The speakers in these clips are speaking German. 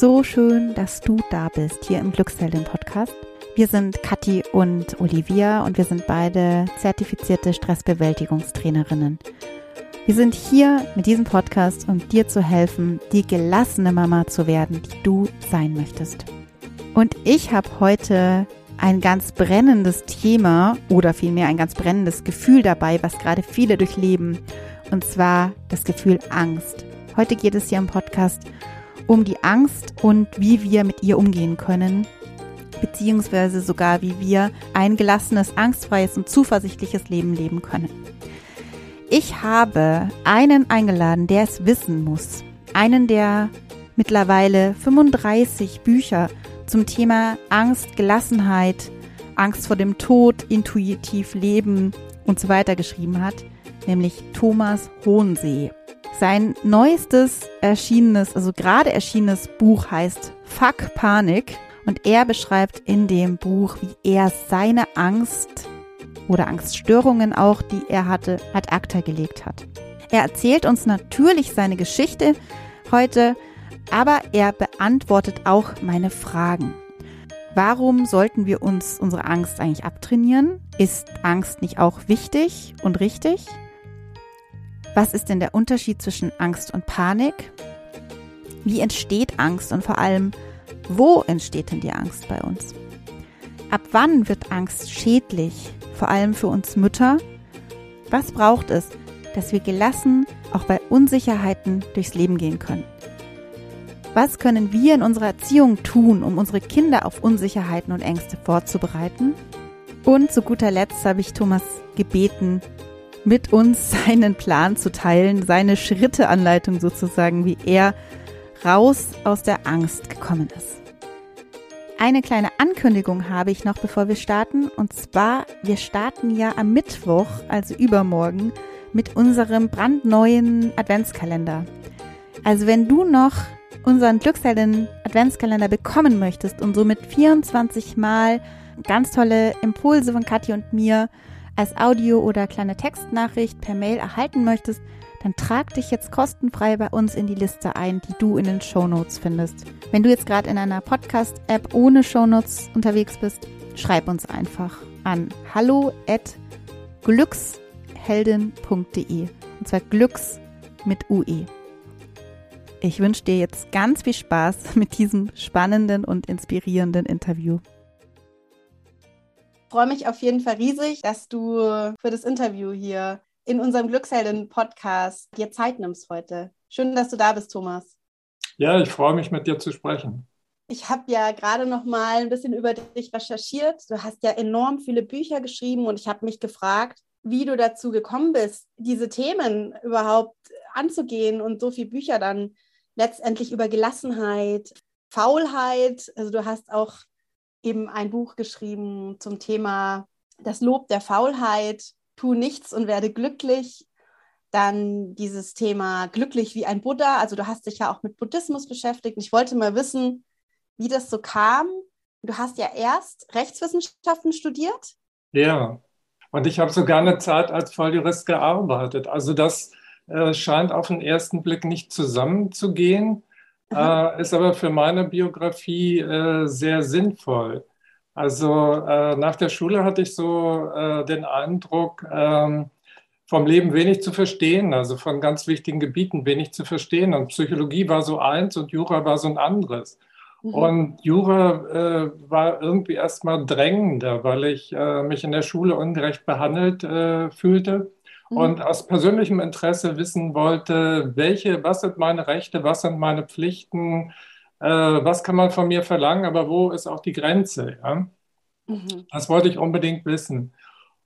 So schön, dass du da bist hier im Glücksheldin Podcast. Wir sind Kathi und Olivia und wir sind beide zertifizierte Stressbewältigungstrainerinnen. Wir sind hier mit diesem Podcast, um dir zu helfen, die gelassene Mama zu werden, die du sein möchtest. Und ich habe heute ein ganz brennendes Thema oder vielmehr ein ganz brennendes Gefühl dabei, was gerade viele durchleben, und zwar das Gefühl Angst. Heute geht es hier im Podcast um die Angst und wie wir mit ihr umgehen können, beziehungsweise sogar wie wir ein gelassenes, angstfreies und zuversichtliches Leben leben können. Ich habe einen eingeladen, der es wissen muss. Einen, der mittlerweile 35 Bücher zum Thema Angst, Gelassenheit, Angst vor dem Tod, intuitiv leben und so weiter geschrieben hat, nämlich Thomas Hohensee. Sein neuestes erschienenes, also gerade erschienenes Buch heißt Fuck Panik und er beschreibt in dem Buch, wie er seine Angst oder Angststörungen auch, die er hatte, ad acta gelegt hat. Er erzählt uns natürlich seine Geschichte heute, aber er beantwortet auch meine Fragen. Warum sollten wir uns unsere Angst eigentlich abtrainieren? Ist Angst nicht auch wichtig und richtig? Was ist denn der Unterschied zwischen Angst und Panik? Wie entsteht Angst und vor allem, wo entsteht denn die Angst bei uns? Ab wann wird Angst schädlich, vor allem für uns Mütter? Was braucht es, dass wir gelassen auch bei Unsicherheiten durchs Leben gehen können? Was können wir in unserer Erziehung tun, um unsere Kinder auf Unsicherheiten und Ängste vorzubereiten? Und zu guter Letzt habe ich Thomas gebeten, mit uns seinen Plan zu teilen, seine Schritteanleitung sozusagen, wie er raus aus der Angst gekommen ist. Eine kleine Ankündigung habe ich noch, bevor wir starten. Und zwar, wir starten ja am Mittwoch, also übermorgen, mit unserem brandneuen Adventskalender. Also wenn du noch unseren Glückshelden Adventskalender bekommen möchtest und somit 24 Mal ganz tolle Impulse von Kathi und mir als Audio oder kleine Textnachricht per Mail erhalten möchtest, dann trag dich jetzt kostenfrei bei uns in die Liste ein, die du in den Show Notes findest. Wenn du jetzt gerade in einer Podcast-App ohne Show Notes unterwegs bist, schreib uns einfach an hallo at glücksheldin.de und zwar Glücks mit UE. Ich wünsche dir jetzt ganz viel Spaß mit diesem spannenden und inspirierenden Interview. Ich freue mich auf jeden Fall riesig, dass du für das Interview hier in unserem Glückshelden-Podcast dir Zeit nimmst heute. Schön, dass du da bist, Thomas. Ja, ich freue mich, mit dir zu sprechen. Ich habe ja gerade noch mal ein bisschen über dich recherchiert. Du hast ja enorm viele Bücher geschrieben und ich habe mich gefragt, wie du dazu gekommen bist, diese Themen überhaupt anzugehen und so viele Bücher dann letztendlich über Gelassenheit, Faulheit. Also du hast auch eben ein Buch geschrieben zum Thema das Lob der Faulheit, tu nichts und werde glücklich. Dann dieses Thema glücklich wie ein Buddha. Also du hast dich ja auch mit Buddhismus beschäftigt. Ich wollte mal wissen, wie das so kam. Du hast ja erst Rechtswissenschaften studiert. Ja, und ich habe sogar eine Zeit als Volljurist gearbeitet. Also das äh, scheint auf den ersten Blick nicht zusammenzugehen, äh, ist aber für meine Biografie äh, sehr sinnvoll. Also äh, nach der Schule hatte ich so äh, den Eindruck, ähm, vom Leben wenig zu verstehen, also von ganz wichtigen Gebieten wenig zu verstehen. Und Psychologie war so eins und Jura war so ein anderes. Mhm. Und Jura äh, war irgendwie erstmal drängender, weil ich äh, mich in der Schule ungerecht behandelt äh, fühlte. Und aus persönlichem Interesse wissen wollte, welche, was sind meine Rechte, was sind meine Pflichten, äh, was kann man von mir verlangen, aber wo ist auch die Grenze? Ja? Mhm. Das wollte ich unbedingt wissen.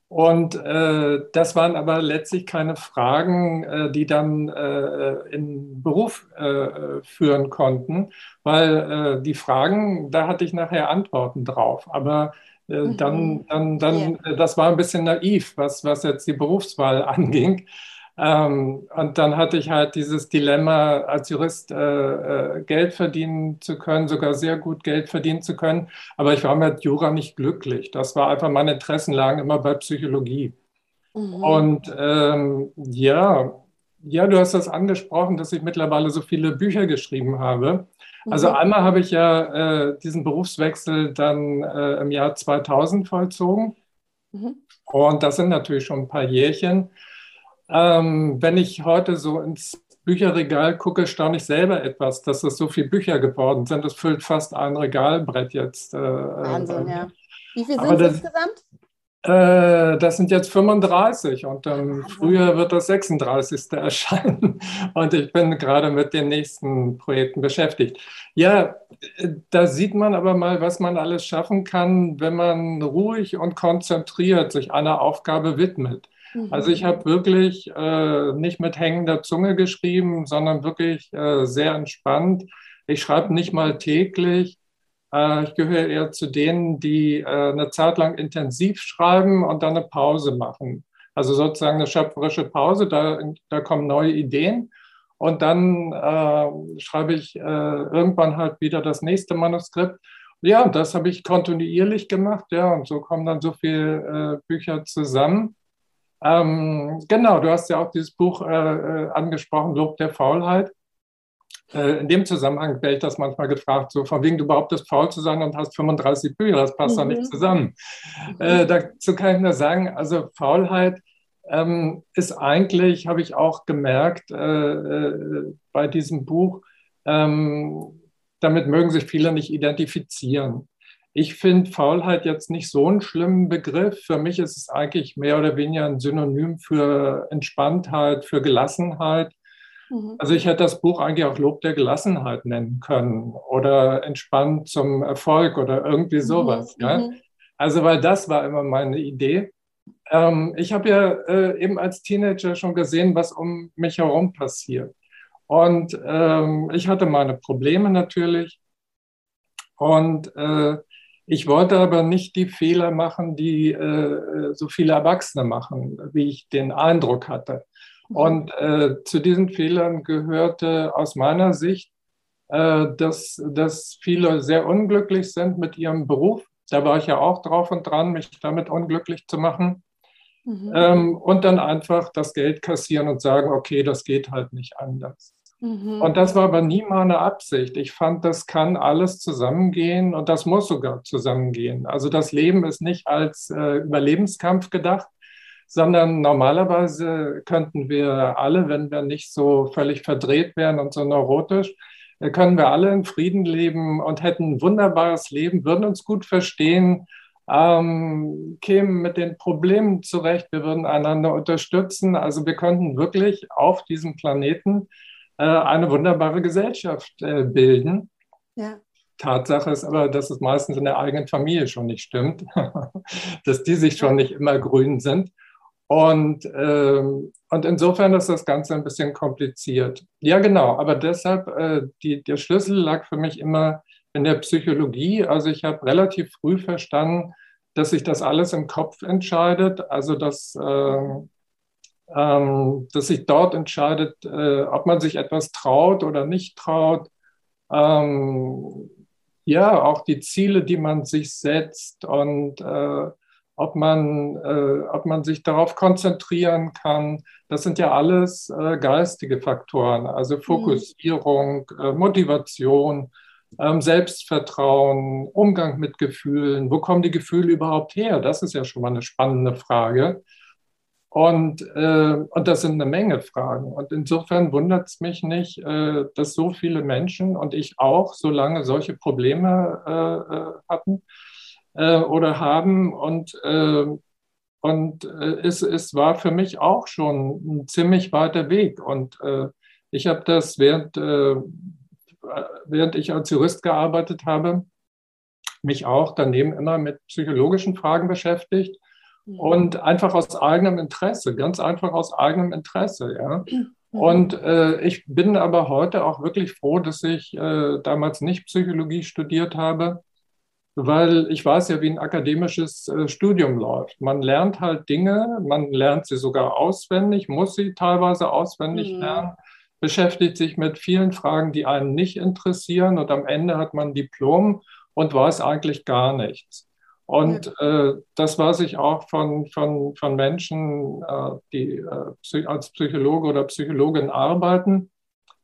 Und äh, das waren aber letztlich keine Fragen, äh, die dann äh, in Beruf äh, führen konnten, weil äh, die Fragen, da hatte ich nachher Antworten drauf. Aber mhm. Dann, dann, dann, yeah. das war ein bisschen naiv, was, was jetzt die Berufswahl anging. Ähm, und dann hatte ich halt dieses Dilemma, als Jurist äh, äh, Geld verdienen zu können, sogar sehr gut Geld verdienen zu können. Aber ich war mit Jura nicht glücklich. Das war einfach, meine Interessen lagen immer bei Psychologie. Mhm. Und ähm, ja, ja, du hast das angesprochen, dass ich mittlerweile so viele Bücher geschrieben habe. Also mhm. einmal habe ich ja äh, diesen Berufswechsel dann äh, im Jahr 2000 vollzogen. Mhm. Und das sind natürlich schon ein paar Jährchen. Ähm, wenn ich heute so ins Bücherregal gucke, staune ich selber etwas, dass es so viele Bücher geworden sind. Das füllt fast ein Regalbrett jetzt. Äh, Wahnsinn, ja. Wie viele sind es insgesamt? Äh, das sind jetzt 35 und im Frühjahr wird das 36. erscheinen. Und ich bin gerade mit den nächsten Projekten beschäftigt. Ja, da sieht man aber mal, was man alles schaffen kann, wenn man ruhig und konzentriert sich einer Aufgabe widmet. Also ich mhm. habe wirklich äh, nicht mit hängender Zunge geschrieben, sondern wirklich äh, sehr entspannt. Ich schreibe nicht mal täglich. Äh, ich gehöre eher zu denen, die äh, eine Zeit lang intensiv schreiben und dann eine Pause machen. Also sozusagen eine schöpferische Pause, da, da kommen neue Ideen. Und dann äh, schreibe ich äh, irgendwann halt wieder das nächste Manuskript. Ja, das habe ich kontinuierlich gemacht, ja, und so kommen dann so viele Bücher zusammen. Ähm, genau, du hast ja auch dieses Buch äh, äh, angesprochen, Lob der Faulheit. Äh, in dem Zusammenhang werde ich das manchmal gefragt, so von wegen du behauptest faul zu sein und hast 35 Bücher, das passt mhm. doch nicht zusammen. Äh, dazu kann ich nur sagen, also Faulheit ähm, ist eigentlich, habe ich auch gemerkt äh, äh, bei diesem Buch, ähm, damit mögen sich viele nicht identifizieren. Ich finde Faulheit jetzt nicht so einen schlimmen Begriff. Für mich ist es eigentlich mehr oder weniger ein Synonym für Entspanntheit, für Gelassenheit. Mhm. Also ich hätte das Buch eigentlich auch Lob der Gelassenheit nennen können oder entspannt zum Erfolg oder irgendwie mhm. sowas. Mhm. Ja? Also weil das war immer meine Idee. Ähm, ich habe ja äh, eben als Teenager schon gesehen, was um mich herum passiert. Und ähm, ich hatte meine Probleme natürlich. Und äh, ich wollte aber nicht die Fehler machen, die äh, so viele Erwachsene machen, wie ich den Eindruck hatte. Mhm. Und äh, zu diesen Fehlern gehörte aus meiner Sicht, äh, dass, dass viele sehr unglücklich sind mit ihrem Beruf. Da war ich ja auch drauf und dran, mich damit unglücklich zu machen. Mhm. Ähm, und dann einfach das Geld kassieren und sagen, okay, das geht halt nicht anders. Mhm. Und das war aber nie meine Absicht. Ich fand, das kann alles zusammengehen und das muss sogar zusammengehen. Also das Leben ist nicht als äh, Überlebenskampf gedacht, sondern normalerweise könnten wir alle, wenn wir nicht so völlig verdreht wären und so neurotisch, äh, können wir alle in Frieden leben und hätten ein wunderbares Leben, würden uns gut verstehen, ähm, kämen mit den Problemen zurecht, wir würden einander unterstützen. Also wir könnten wirklich auf diesem Planeten äh, eine wunderbare Gesellschaft äh, bilden. Ja. Tatsache ist aber, dass es meistens in der eigenen Familie schon nicht stimmt, dass die sich schon nicht immer grün sind. Und, ähm, und insofern ist das Ganze ein bisschen kompliziert. Ja, genau, aber deshalb, äh, die, der Schlüssel lag für mich immer in der Psychologie. Also ich habe relativ früh verstanden, dass sich das alles im Kopf entscheidet. Also dass, äh, ähm, dass sich dort entscheidet, äh, ob man sich etwas traut oder nicht traut. Ähm, ja, auch die Ziele, die man sich setzt und äh, ob, man, äh, ob man sich darauf konzentrieren kann. Das sind ja alles äh, geistige Faktoren, also mhm. Fokussierung, mhm. Motivation. Ähm, Selbstvertrauen, Umgang mit Gefühlen. Wo kommen die Gefühle überhaupt her? Das ist ja schon mal eine spannende Frage. Und, äh, und das sind eine Menge Fragen. Und insofern wundert es mich nicht, äh, dass so viele Menschen und ich auch so lange solche Probleme äh, äh hatten äh, oder haben. Und, äh, und es, es war für mich auch schon ein ziemlich weiter Weg. Und ich habe das während, während ich als Jurist gearbeitet habe, mich auch daneben immer mit psychologischen Fragen beschäftigt Mhm. Und einfach aus eigenem Interesse, ganz einfach aus eigenem Interesse, ja. Mhm. Und äh, ich bin aber heute auch wirklich froh, dass ich äh, damals nicht Psychologie studiert habe, weil ich weiß ja, wie ein akademisches äh, Studium läuft. Man lernt halt Dinge, man lernt sie sogar auswendig, muss sie teilweise auswendig mhm. lernen, beschäftigt sich mit vielen Fragen, die einen nicht interessieren und am Ende hat man ein Diplom und weiß eigentlich gar nichts. Und äh, das weiß ich auch von, von, von Menschen, äh, die äh, als Psychologe oder Psychologin arbeiten.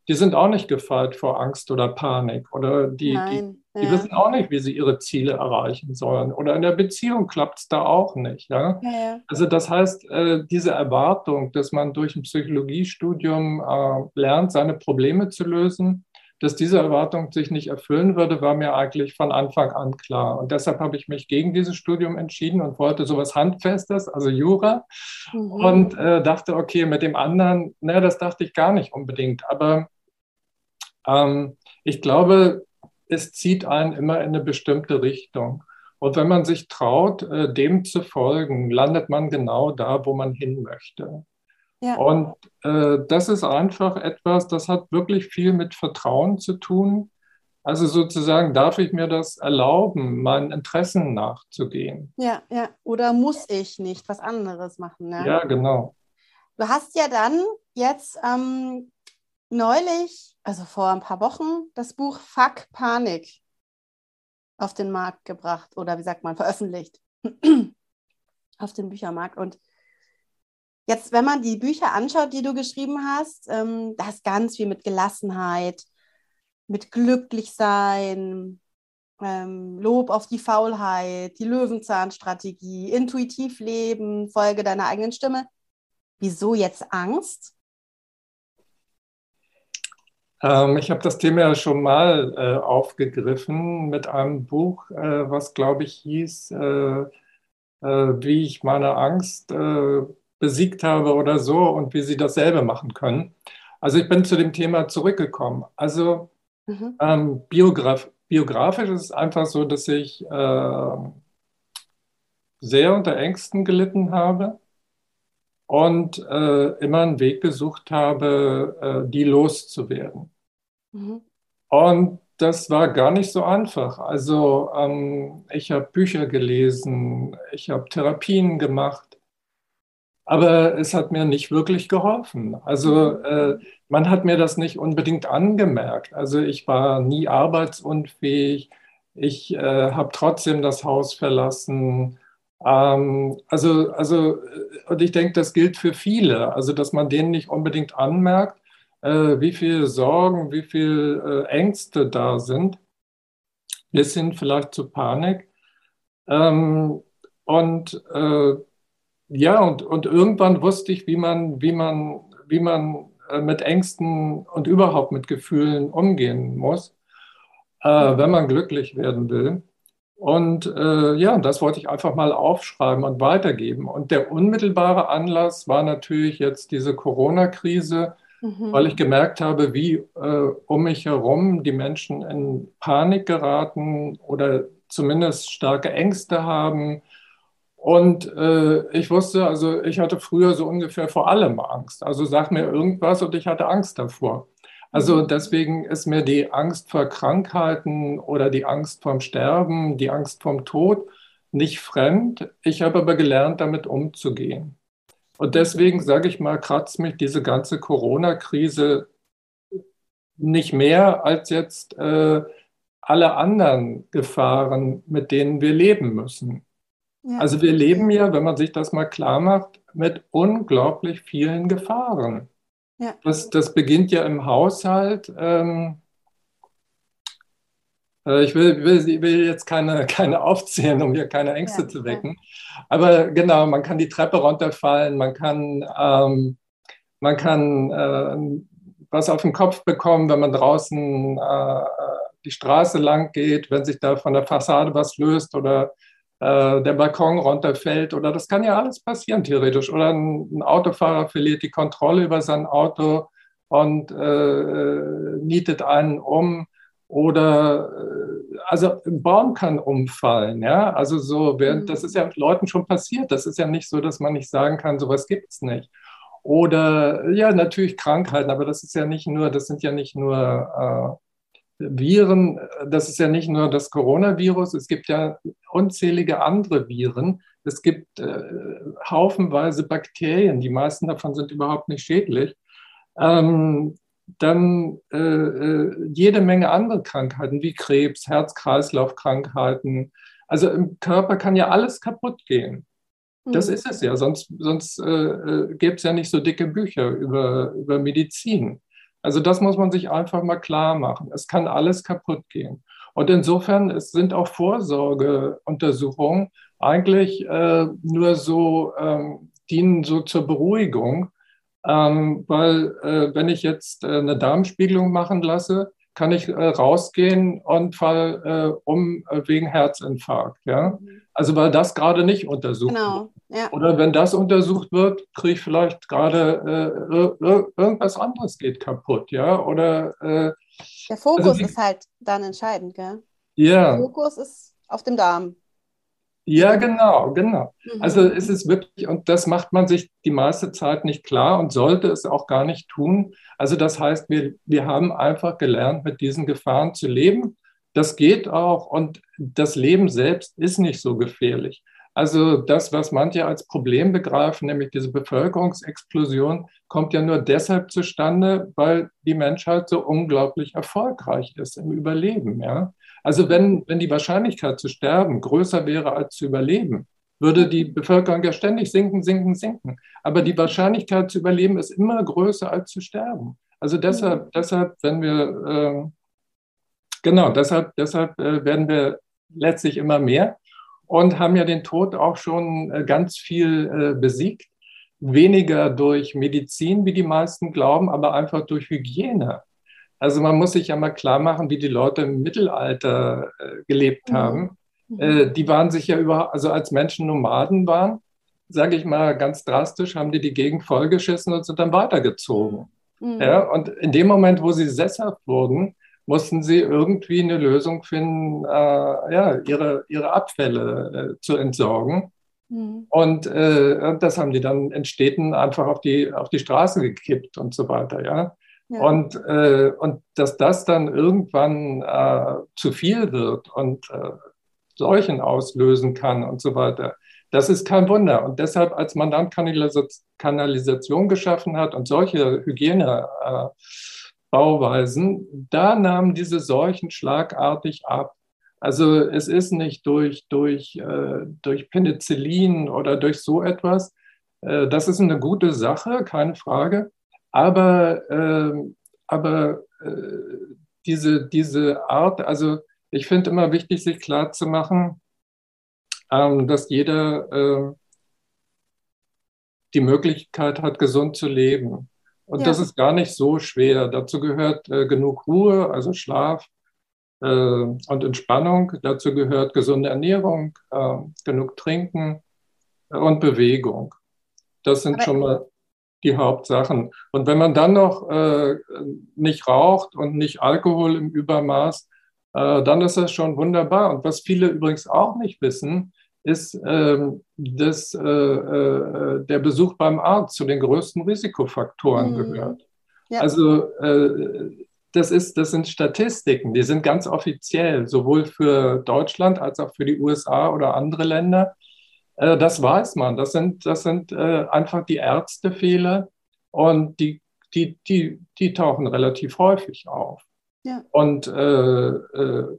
die sind auch nicht gefeit vor Angst oder Panik oder die, die, die ja. wissen auch nicht, wie sie ihre Ziele erreichen sollen. Oder in der Beziehung klappt es da auch nicht. Ja? ja. Also das heißt, äh, diese Erwartung, dass man durch ein Psychologiestudium äh, lernt, seine Probleme zu lösen, dass diese Erwartung sich nicht erfüllen würde, war mir eigentlich von Anfang an klar. Und deshalb habe ich mich gegen dieses Studium entschieden und wollte sowas Handfestes, also Jura. Mhm. Und äh, dachte, okay, mit dem anderen, naja, das dachte ich gar nicht unbedingt. Aber ähm, ich glaube, es zieht einen immer in eine bestimmte Richtung. Und wenn man sich traut, äh, dem zu folgen, landet man genau da, wo man hin möchte. Ja. Und äh, das ist einfach etwas, das hat wirklich viel mit Vertrauen zu tun. Also sozusagen, darf ich mir das erlauben, meinen Interessen nachzugehen? Ja, ja. Oder muss ich nicht was anderes machen? Ne? Ja, genau. Du hast ja dann jetzt ähm, neulich, also vor ein paar Wochen, das Buch Fuck Panik auf den Markt gebracht oder wie sagt man, veröffentlicht auf den Büchermarkt. Und Jetzt, wenn man die Bücher anschaut, die du geschrieben hast, ähm, da ist ganz viel mit Gelassenheit, mit Glücklichsein, ähm, Lob auf die Faulheit, die Löwenzahnstrategie, intuitiv leben, Folge deiner eigenen Stimme. Wieso jetzt Angst? Ähm, ich habe das Thema ja schon mal äh, aufgegriffen mit einem Buch, äh, was, glaube ich, hieß, äh, äh wie ich meine Angst äh, besiegt habe oder so und wie sie dasselbe machen können. Also ich bin zu dem Thema zurückgekommen. Also mhm. ähm, Biograf biografisch ist es einfach so, dass ich äh, sehr unter Ängsten gelitten habe und äh, immer einen Weg gesucht habe, äh, die loszuwerden. Mhm. Und das war gar nicht so einfach. Also ähm, ich habe Bücher gelesen, ich habe Therapien gemacht, aber es hat mir nicht wirklich geholfen. Also äh, man hat mir das nicht unbedingt angemerkt. Also ich war nie arbeitsunfähig. Ich äh, habe trotzdem das Haus verlassen. Ähm, also, also, äh, und ich denke, das gilt für viele. Also, dass man denen nicht unbedingt anmerkt, äh, wie viele Sorgen, wie viele äh, Ängste da sind, bis hin vielleicht zu Panik. Ähm, und äh, ja, und, und irgendwann wusste ich, wie man, wie man, wie man äh, mit Ängsten und überhaupt mit Gefühlen umgehen muss, äh, wenn man glücklich werden will. Und äh, ja, das wollte ich einfach mal aufschreiben und weitergeben. Und der unmittelbare Anlass war natürlich jetzt diese Corona-Krise, mhm. weil ich gemerkt habe, wie äh, um mich herum die Menschen in Panik geraten oder zumindest starke Ängste haben und äh, ich wusste, also ich hatte früher so ungefähr vor allem Angst. Also sag mir irgendwas und ich hatte Angst davor. Also mhm. deswegen ist mir die Angst vor Krankheiten oder die Angst vorm Sterben, die Angst vorm Tod nicht fremd. Ich habe aber gelernt, damit umzugehen. Und deswegen sage ich mal, kratzt mich diese ganze Corona-Krise nicht mehr als jetzt äh, alle anderen Gefahren, mit denen wir leben müssen. Also wir leben ja, wenn man sich das mal klar macht, mit unglaublich vielen Gefahren. Ja. Das, das beginnt ja im Haushalt. Ähm, äh, ich will, will, will, jetzt keine, keine aufzählen, um hier keine Ängste ja, zu wecken. Ja. Aber genau, man kann die Treppe runterfallen, man kann, ähm, man kann äh, was auf den Kopf bekommen, wenn man draußen äh, die Straße lang geht, wenn sich da von der Fassade was löst oder äh, der Balkon runterfällt oder das kann ja alles passieren theoretisch. Oder ein, ein Autofahrer verliert die Kontrolle über sein Auto und äh, nietet einen um oder äh, also ein Baum kann umfallen, ja. Also so, während, das ist ja Leuten schon passiert. Das ist ja nicht so, dass man nicht sagen kann, sowas gibt es nicht. Oder ja, natürlich Krankheiten, aber das ist ja nicht nur, das sind ja nicht nur äh, Viren, das ist ja nicht nur das Coronavirus, es gibt ja unzählige andere Viren. Es gibt äh, haufenweise Bakterien, die meisten davon sind überhaupt nicht schädlich. Ähm, dann äh, äh jede Menge andere Krankheiten wie Krebs, Herz-Kreislauf-Krankheiten. Also im Körper kann ja alles kaputt gehen. Das mhm. ist es ja, sonst, sonst äh, äh gäbe es ja nicht so dicke Bücher über, über Medizin. Also das muss man sich einfach mal klar machen. Es kann alles kaputt gehen. Und insofern es sind auch Vorsorgeuntersuchungen eigentlich äh, nur so, ähm, dienen so zur Beruhigung, ähm, weil äh, wenn ich jetzt äh, eine Darmspiegelung machen lasse, kann ich äh, rausgehen und fall äh, um äh, wegen Herzinfarkt. Ja? Mhm. Also weil das gerade nicht untersucht genau. wird. Ja. Oder wenn das untersucht wird, kriege ich vielleicht gerade äh, irgendwas anderes geht kaputt. Ja? Oder, Der Fokus also, ist halt dann entscheidend. Gell? Ja. Der Fokus ist auf dem Darm. Ja, genau, genau. Mhm. Also es ist wirklich, und das macht man sich die meiste Zeit nicht klar und sollte es auch gar nicht tun. Also das heißt, wir, wir haben einfach gelernt, mit diesen Gefahren zu leben. Das geht auch und das Leben selbst ist nicht so gefährlich. Also das, was manche als Problem begreifen, nämlich diese Bevölkerungsexplosion, kommt ja nur deshalb zustande, weil die Menschheit so unglaublich erfolgreich ist im Überleben. Ja? Also wenn, wenn die Wahrscheinlichkeit zu sterben größer wäre als zu überleben, würde die Bevölkerung ja ständig sinken, sinken, sinken. Aber die Wahrscheinlichkeit zu überleben ist immer größer als zu sterben. Also deshalb, mhm. deshalb wenn wir, äh, genau, deshalb, deshalb äh, werden wir letztlich immer mehr und haben ja den Tod auch schon äh, ganz viel äh, besiegt. Weniger durch Medizin, wie die meisten glauben, aber einfach durch Hygiene. Also man muss sich ja mal klar machen, wie die Leute im Mittelalter äh, gelebt mhm. haben. Mhm. Äh, die waren sich ja über, also als Menschen Nomaden waren, sage ich mal ganz drastisch, haben die die Gegend vollgeschissen und sind dann weitergezogen. Mhm. Ja, und in dem Moment, wo sie sesshaft wurden, mussten sie irgendwie eine Lösung finden, äh, ja, ihre, ihre Abfälle äh, zu entsorgen. Mhm. Und äh, das haben die dann in Städten einfach auf die, auf die Straße gekippt und so weiter. Ja? Und, äh, und dass das dann irgendwann äh, zu viel wird und äh, Seuchen auslösen kann und so weiter, das ist kein Wunder. Und deshalb, als man dann Kanalisation geschaffen hat und solche Hygienebauweisen, äh, da nahmen diese Seuchen schlagartig ab. Also es ist nicht durch, durch, äh, durch Penicillin oder durch so etwas. Äh, das ist eine gute Sache, keine Frage. Aber, äh, aber äh, diese, diese Art, also ich finde immer wichtig, sich klar zu machen, ähm, dass jeder äh, die Möglichkeit hat, gesund zu leben. Und ja. das ist gar nicht so schwer. Dazu gehört äh, genug Ruhe, also Schlaf äh, und Entspannung. Dazu gehört gesunde Ernährung, äh, genug Trinken und Bewegung. Das sind Aber schon mal die Hauptsachen. Und wenn man dann noch äh, nicht raucht und nicht Alkohol im Übermaß, äh, dann ist das schon wunderbar. Und was viele übrigens auch nicht wissen, ist, ähm, dass äh, äh der Besuch beim Arzt zu den größten Risikofaktoren mhm. gehört. Ja. Also äh, das, ist, das sind Statistiken, die sind ganz offiziell, sowohl für Deutschland als auch für die USA oder andere Länder. Äh, das weiß man. Das sind, das sind äh, einfach die Ärztefehler und die, die, die, die tauchen relativ häufig auf. Ja. Und, äh, äh,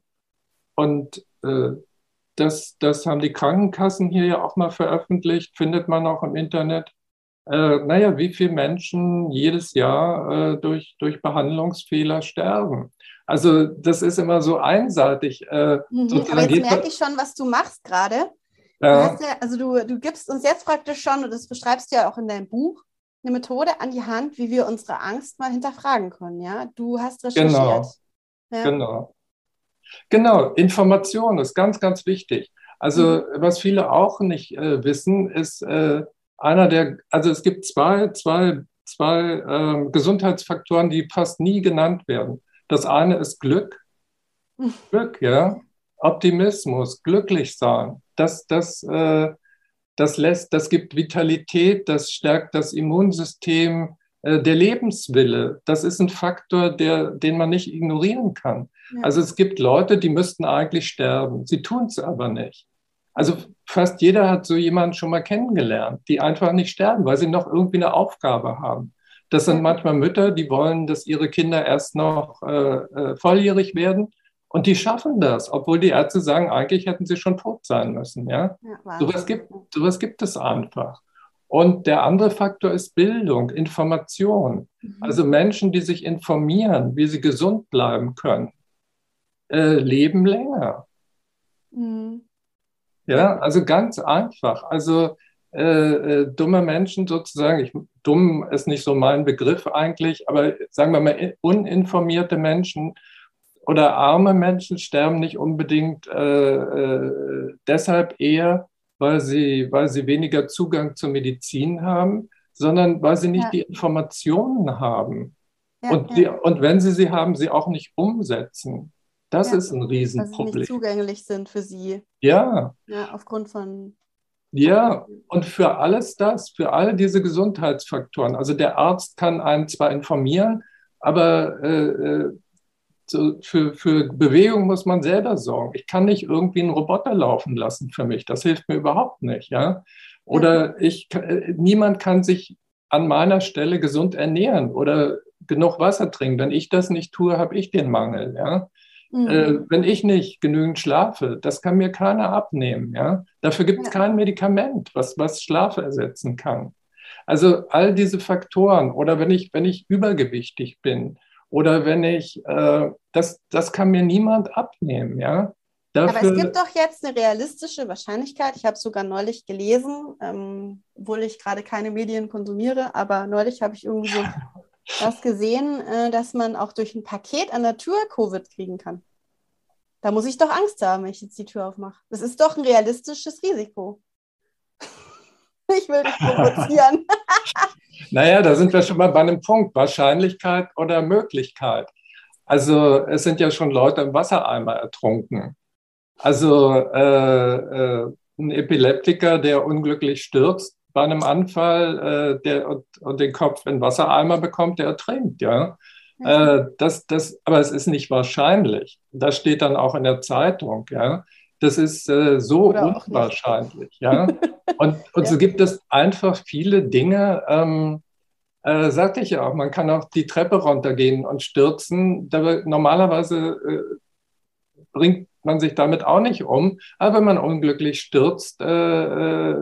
und äh, das, das haben die Krankenkassen hier ja auch mal veröffentlicht, findet man auch im Internet. Äh, naja, wie viele Menschen jedes Jahr äh, durch, durch Behandlungsfehler sterben. Also das ist immer so einseitig. Äh, mhm, aber jetzt merke ich schon, was du machst gerade. Ja. ja. also du, du gibst uns jetzt praktisch schon, und das beschreibst du ja auch in deinem Buch, eine Methode an die Hand, wie wir unsere Angst mal hinterfragen können. Ja, du hast recherchiert. Genau. Ja. Genau. Genau, Information ist ganz, ganz wichtig. Also mhm. was viele auch nicht äh, wissen, ist äh, einer der, also es gibt zwei, zwei, zwei äh, Gesundheitsfaktoren, die fast nie genannt werden. Das eine ist Glück. Glück, ja. Optimismus, glücklich sein. Das, das, äh, das lässt, das gibt Vitalität, das stärkt das Immunsystem, äh, der Lebenswille. Das ist ein Faktor, der, den man nicht ignorieren kann. Ja. Also es gibt Leute, die müssten eigentlich sterben. Sie tun es aber nicht. Also fast jeder hat so jemanden schon mal kennengelernt, die einfach nicht sterben, weil sie noch irgendwie eine Aufgabe haben. Das sind manchmal Mütter, die wollen, dass ihre Kinder erst noch äh, äh, volljährig werden und die schaffen das, obwohl die Ärzte sagen, eigentlich hätten sie schon tot sein müssen. Ja, ja sowas, gibt, sowas gibt es einfach. Und der andere Faktor ist Bildung, Information. Mhm. Also Menschen, die sich informieren, wie sie gesund bleiben können, äh, leben länger. Mhm. Ja, also ganz einfach. Also äh, äh, dumme Menschen sozusagen, ich, dumm ist nicht so mein Begriff eigentlich, aber sagen wir mal, uninformierte Menschen oder arme Menschen sterben nicht unbedingt äh, äh, deshalb eher, weil sie, weil sie weniger Zugang zur Medizin haben, sondern weil sie nicht ja. die Informationen haben. Ja, und, die, und wenn sie sie haben, sie auch nicht umsetzen. Das ist ein Riesenproblem. Weil sie nicht zugänglich sind für sie. Ja. Ja, aufgrund von ja, und für alles das, für all diese Gesundheitsfaktoren. Also der Arzt kann einen zwar informieren, aber äh, äh, für, für Bewegung muss man selber sorgen. Ich kann nicht irgendwie einen Roboter laufen lassen für mich. Das hilft mir überhaupt nicht. Ja? Oder ich, äh, niemand kann sich an meiner Stelle gesund ernähren oder genug Wasser trinken. Wenn ich das nicht tue, habe ich den Mangel. Ja? Mhm. Äh, wenn ich nicht genügend schlafe, das kann mir keiner abnehmen. Ja? Dafür gibt es ja. kein Medikament, was, was Schlaf ersetzen kann. Also all diese Faktoren oder wenn ich, wenn ich übergewichtig bin oder wenn ich, äh, das, das kann mir niemand abnehmen. Ja? Dafür, aber es gibt doch jetzt eine realistische Wahrscheinlichkeit. Ich habe es sogar neulich gelesen, ähm, obwohl ich gerade keine Medien konsumiere, aber neulich habe ich irgendwie so was gesehen, äh, dass man auch durch ein Paket an der Tür Covid kriegen kann. Da muss ich doch Angst haben, wenn ich jetzt die Tür aufmache. Das ist doch ein realistisches Risiko. ich will dich provozieren. naja, da sind wir schon mal bei einem Punkt. Wahrscheinlichkeit oder Möglichkeit. Also es sind ja schon Leute im Wassereimer ertrunken. Also äh, äh, ein Epileptiker, der unglücklich stürzt, bei einem Anfall äh, der, und, und, den Kopf in Wassereimer bekommt, der ertrinkt, ja. Äh, das, das, aber es ist nicht wahrscheinlich. Das steht dann auch in der Zeitung, ja. Das ist äh, so unwahrscheinlich, ja. Und, und ja. so gibt es einfach viele Dinge, ähm, äh, sagte ich ja auch, man kann auch die Treppe runtergehen und stürzen. Da, normalerweise äh, bringt man sich damit auch nicht um, aber wenn man unglücklich stürzt, äh, äh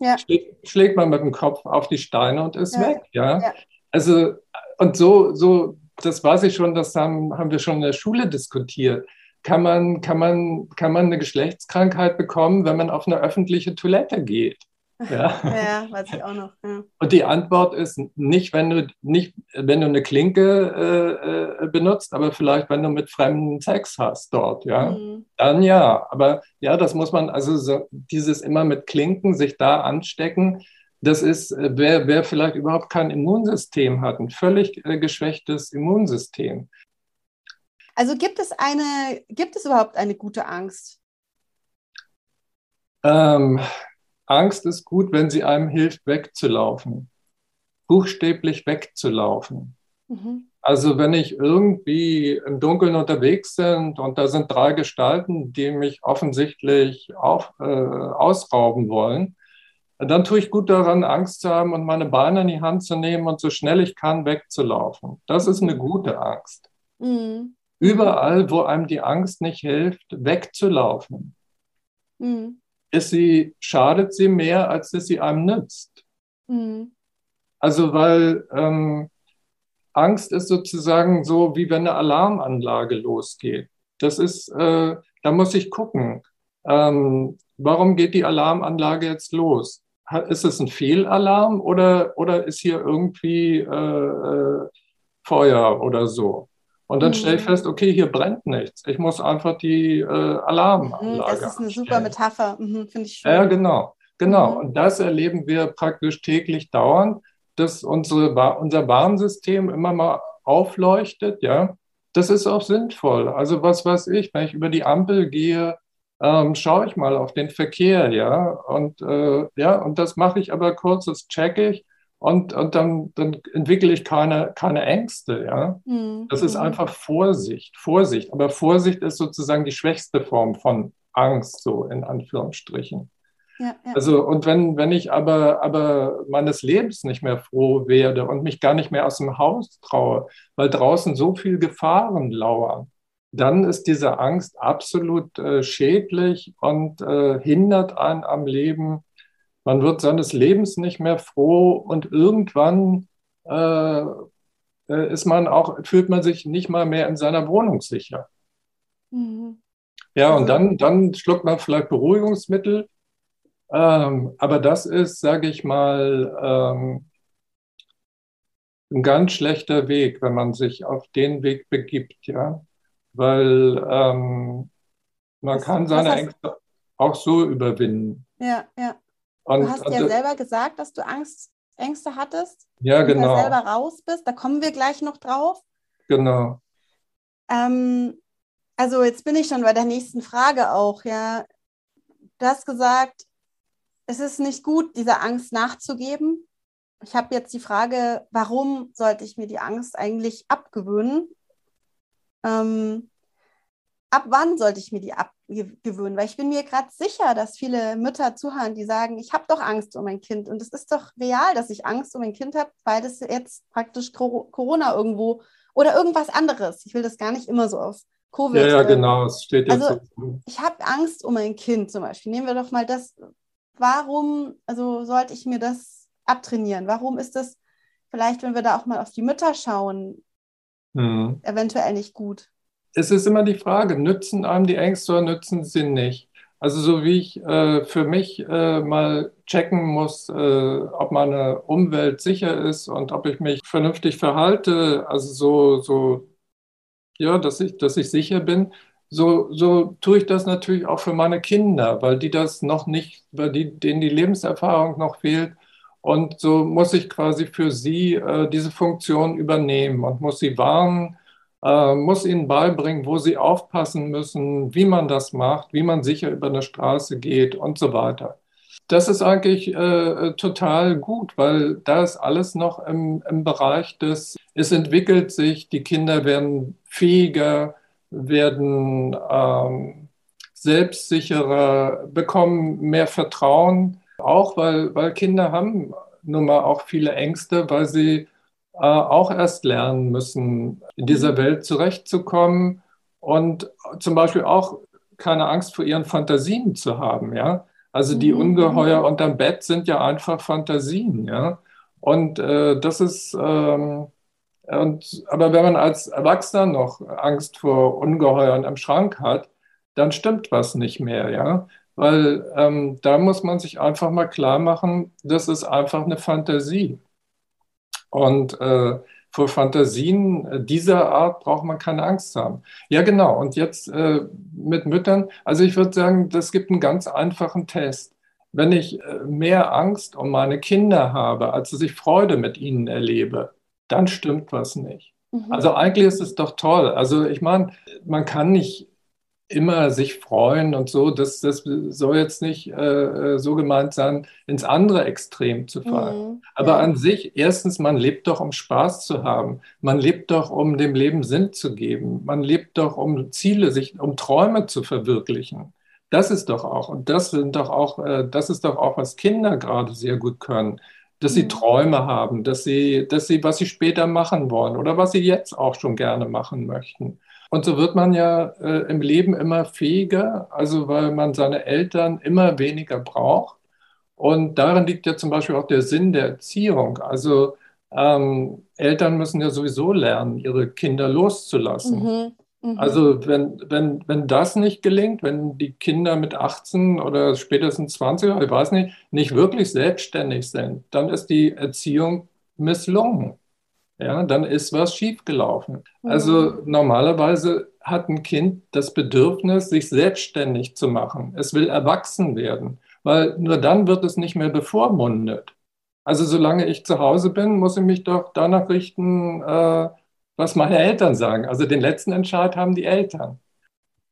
ja. schlägt, schlägt, man mit dem Kopf auf die Steine und ist ja. weg. Ja? ja? Also, und so, so, das weiß ich schon, das haben, haben wir schon in der Schule diskutiert. Kann man, kann, man, kann man eine Geschlechtskrankheit bekommen, wenn man auf eine öffentliche Toilette geht? Ja, ja weiß ich auch noch. Ja. Und die Antwort ist nicht, wenn du nicht, wenn du eine Klinke äh, äh, benutzt, aber vielleicht, wenn du mit Fremden Sex hast dort, ja, mhm. dann ja. Aber ja, das muss man, also so, dieses immer mit Klinken sich da anstecken, das ist, wer, wer vielleicht überhaupt kein Immunsystem hat, ein völlig äh, geschwächtes Immunsystem. Also gibt es eine, gibt es überhaupt eine gute Angst? Ähm, Angst ist gut, wenn sie einem hilft, wegzulaufen. Buchstäblich wegzulaufen. Mhm. Also wenn ich irgendwie im Dunkeln unterwegs bin und da sind drei Gestalten, die mich offensichtlich auf, äh, ausrauben wollen, dann tue ich gut daran, Angst zu haben und meine Beine in die Hand zu nehmen und so schnell ich kann wegzulaufen. Das ist eine gute Angst. Mhm. Überall, wo einem die Angst nicht hilft, wegzulaufen. Mhm ist sie, schadet sie mehr, als dass sie einem nützt. Mhm. Also weil ähm, Angst ist sozusagen so, wie wenn eine Alarmanlage losgeht. Das ist, äh, da muss ich gucken, ähm, warum geht die Alarmanlage jetzt los? Ist es ein Fehlalarm oder, oder ist hier irgendwie äh, äh Feuer oder so? Und dann mhm. stelle ich fest, okay, hier brennt nichts. Ich muss einfach die äh, Alarmanlage. Das ist eine super Metapher, mhm, finde ich schön. Ja, genau. Genau. Mhm. Und das erleben wir praktisch täglich dauernd, dass unsere, unser Warnsystem immer mal aufleuchtet, ja. Das ist auch sinnvoll. Also was weiß ich, wenn ich über die Ampel gehe, ähm, schaue ich mal auf den Verkehr, ja. Und äh, ja, und das mache ich aber kurz, das checke ich und, und dann, dann entwickle ich keine, keine Ängste. Ja? Mhm. Das ist einfach Vorsicht, Vorsicht. Aber Vorsicht ist sozusagen die schwächste Form von Angst, so in Anführungsstrichen. Ja, ja. Also, und wenn, wenn ich aber, aber meines Lebens nicht mehr froh werde und mich gar nicht mehr aus dem Haus traue, weil draußen so viel Gefahren lauern, dann ist diese Angst absolut äh, schädlich und äh, hindert einen am Leben Man wird seines Lebens nicht mehr froh und irgendwann äh, äh, ist man auch, fühlt man sich nicht mal mehr in seiner Wohnung sicher. Mhm. Ja, und also dann, dann schluckt man vielleicht Beruhigungsmittel. Ähm, aber das ist, sage ich mal, ähm, ein ganz schlechter Weg, wenn man sich auf den Weg begibt, ja. Weil ähm, man was, kann seine Ängste auch so überwinden. Ja, ja. Und, du hast ja also, selber gesagt, dass du Angst, Ängste hattest. Ja, genau. Du selber raus bist. Da kommen wir gleich noch drauf. Genau. Ähm, also jetzt bin ich schon bei der nächsten Frage auch, ja. Du hast gesagt, es ist nicht gut, dieser Angst nachzugeben. Ich habe jetzt die Frage, warum sollte ich mir die Angst eigentlich abgewöhnen? Ähm, ab wann sollte ich mir die abgewöhnen? Weil ich bin mir gerade sicher, dass viele Mütter zuhören, die sagen, ich habe doch Angst um mein Kind. Und es ist doch real, dass ich Angst um mein Kind habe, weil das jetzt praktisch Corona irgendwo oder irgendwas anderes. Ich will das gar nicht immer so auf Covid. Ja, ja, genau. Es steht jetzt also, so. Ich habe Angst um mein Kind zum Beispiel. Nehmen wir doch mal das. Warum, also sollte ich mir das abtrainieren? Warum ist das vielleicht, wenn wir da auch mal auf die Mütter schauen, hm. eventuell nicht gut? Es ist immer die Frage, nützen einem die Ängste oder nützen sie nicht? Also so wie ich äh, für mich äh, mal checken muss, äh, ob meine Umwelt sicher ist und ob ich mich vernünftig verhalte, also so, so ja, dass ich, dass ich sicher bin, so, so tue ich das natürlich auch für meine Kinder, weil die das noch nicht, weil die, denen die Lebenserfahrung noch fehlt. Und so muss ich quasi für sie äh, diese Funktion übernehmen und muss sie warnen, äh, muss ihnen beibringen, wo sie aufpassen müssen, wie man das macht, wie man sicher über eine Straße geht und so weiter. Das ist eigentlich äh, total gut, weil da ist alles noch im, im Bereich des, es entwickelt sich, die Kinder werden fähiger, werden ähm, selbstsicherer, bekommen mehr Vertrauen, auch weil, weil Kinder haben nun mal auch viele Ängste, weil sie äh, auch erst lernen müssen, in dieser mhm. Welt zurechtzukommen und zum Beispiel auch keine Angst vor ihren Fantasien zu haben, ja. Also die mhm. Ungeheuer unterm Bett sind ja einfach Fantasien, ja. Und äh, das ist, ähm, und, aber wenn man als Erwachsener noch Angst vor Ungeheuern im Schrank hat, dann stimmt was nicht mehr, ja. Weil ähm, da muss man sich einfach mal klar machen, das ist einfach eine Fantasie. Und äh, vor Fantasien äh, dieser Art braucht man keine Angst haben. Ja, genau. Und jetzt äh, mit Müttern, also ich würde sagen, das gibt einen ganz einfachen Test. Wenn ich äh, mehr Angst um meine Kinder habe, als dass ich Freude mit ihnen erlebe, dann stimmt was nicht. Mhm. Also eigentlich ist es doch toll. Also ich meine, man kann nicht immer sich freuen und so. Das, das soll jetzt nicht äh, äh, so gemeint sein, ins andere Extrem zu fallen. Mhm, Aber ja. an sich, erstens, man lebt doch, um Spaß zu haben. Man lebt doch, um dem Leben Sinn zu geben. Man lebt doch, um Ziele, sich, um Träume zu verwirklichen. Das ist doch auch, und das sind doch auch, äh, das ist doch auch, was Kinder gerade sehr gut können dass sie mhm. Träume haben, dass sie, dass sie, was sie später machen wollen oder was sie jetzt auch schon gerne machen möchten. Und so wird man ja äh, im Leben immer fähiger, also weil man seine Eltern immer weniger braucht. Und darin liegt ja zum Beispiel auch der Sinn der Erziehung. Also ähm, Eltern müssen ja sowieso lernen, ihre Kinder loszulassen. Mhm. Mhm. Also wenn, wenn, wenn das nicht gelingt, wenn die Kinder mit 18 oder spätestens 20, ich weiß nicht, nicht wirklich selbstständig sind, dann ist die Erziehung misslungen ja, dann ist was schiefgelaufen. Mhm. Also normalerweise hat ein Kind das Bedürfnis, sich selbstständig zu machen. Es will erwachsen werden, weil nur dann wird es nicht mehr bevormundet. Also solange ich zu Hause bin, muss ich mich doch danach richten, äh, was meine Eltern sagen. Also den letzten Entscheid haben die Eltern.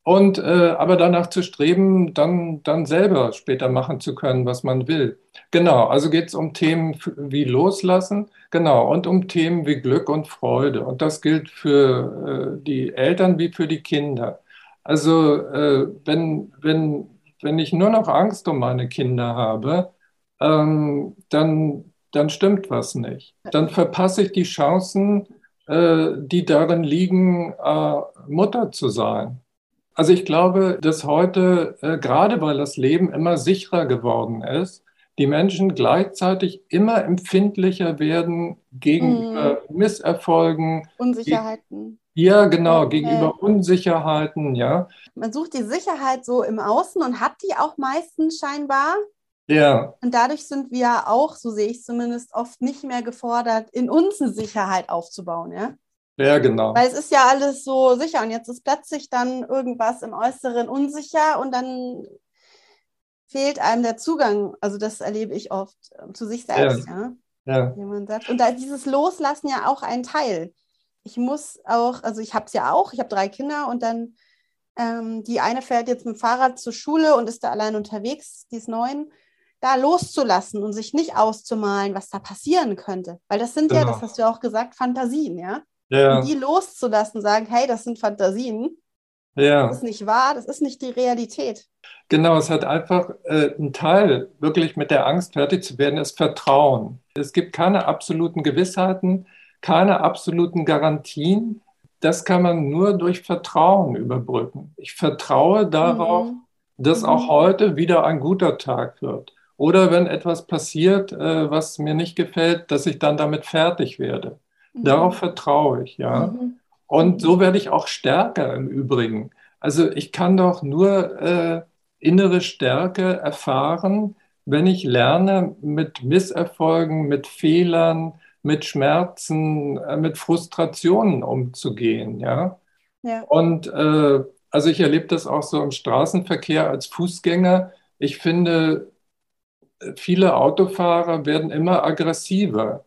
Und äh, aber danach zu streben, dann, dann selber später machen zu können, was man will. Genau, also geht es um Themen wie Loslassen, genau, und um Themen wie Glück und Freude. Und das gilt für äh, die Eltern wie für die Kinder. Also äh, wenn, wenn, wenn ich nur noch Angst um meine Kinder habe, ähm, dann, dann stimmt was nicht. Dann verpasse ich die Chancen, äh, die darin liegen, äh, Mutter zu sein. Also ich glaube, dass heute, äh, gerade weil das Leben immer sicherer geworden ist, die Menschen gleichzeitig immer empfindlicher werden gegenüber mm. Misserfolgen. Unsicherheiten. Ja, genau, okay. gegenüber Unsicherheiten, ja. Man sucht die Sicherheit so im Außen und hat die auch meistens scheinbar. Ja. Und dadurch sind wir auch, so sehe ich zumindest, oft nicht mehr gefordert, in uns eine Sicherheit aufzubauen, ja. Ja, genau. Weil es ist ja alles so sicher und jetzt ist plötzlich dann irgendwas im Äußeren unsicher und dann fehlt einem der Zugang. Also das erlebe ich oft äh, zu sich selbst, ja. ja. ja. Sagt. Und da dieses Loslassen ja auch ein Teil. Ich muss auch, also ich habe es ja auch, ich habe drei Kinder und dann ähm, die eine fährt jetzt mit dem Fahrrad zur Schule und ist da allein unterwegs, die ist neun da loszulassen und sich nicht auszumalen, was da passieren könnte. Weil das sind genau. ja, das hast du auch gesagt, Fantasien, ja? Ja. Die loszulassen, sagen, hey, das sind Fantasien. Ja. Das ist nicht wahr, das ist nicht die Realität. Genau, es hat einfach äh, ein Teil, wirklich mit der Angst fertig zu werden, ist Vertrauen. Es gibt keine absoluten Gewissheiten, keine absoluten Garantien. Das kann man nur durch Vertrauen überbrücken. Ich vertraue darauf, mhm. dass auch mhm. heute wieder ein guter Tag wird. Oder wenn etwas passiert, äh, was mir nicht gefällt, dass ich dann damit fertig werde. Darauf vertraue ich, ja. Mhm. Und so werde ich auch stärker im Übrigen. Also ich kann doch nur äh, innere Stärke erfahren, wenn ich lerne, mit Misserfolgen, mit Fehlern, mit Schmerzen, äh, mit Frustrationen umzugehen, ja. ja. Und äh, also ich erlebe das auch so im Straßenverkehr als Fußgänger. Ich finde, viele Autofahrer werden immer aggressiver,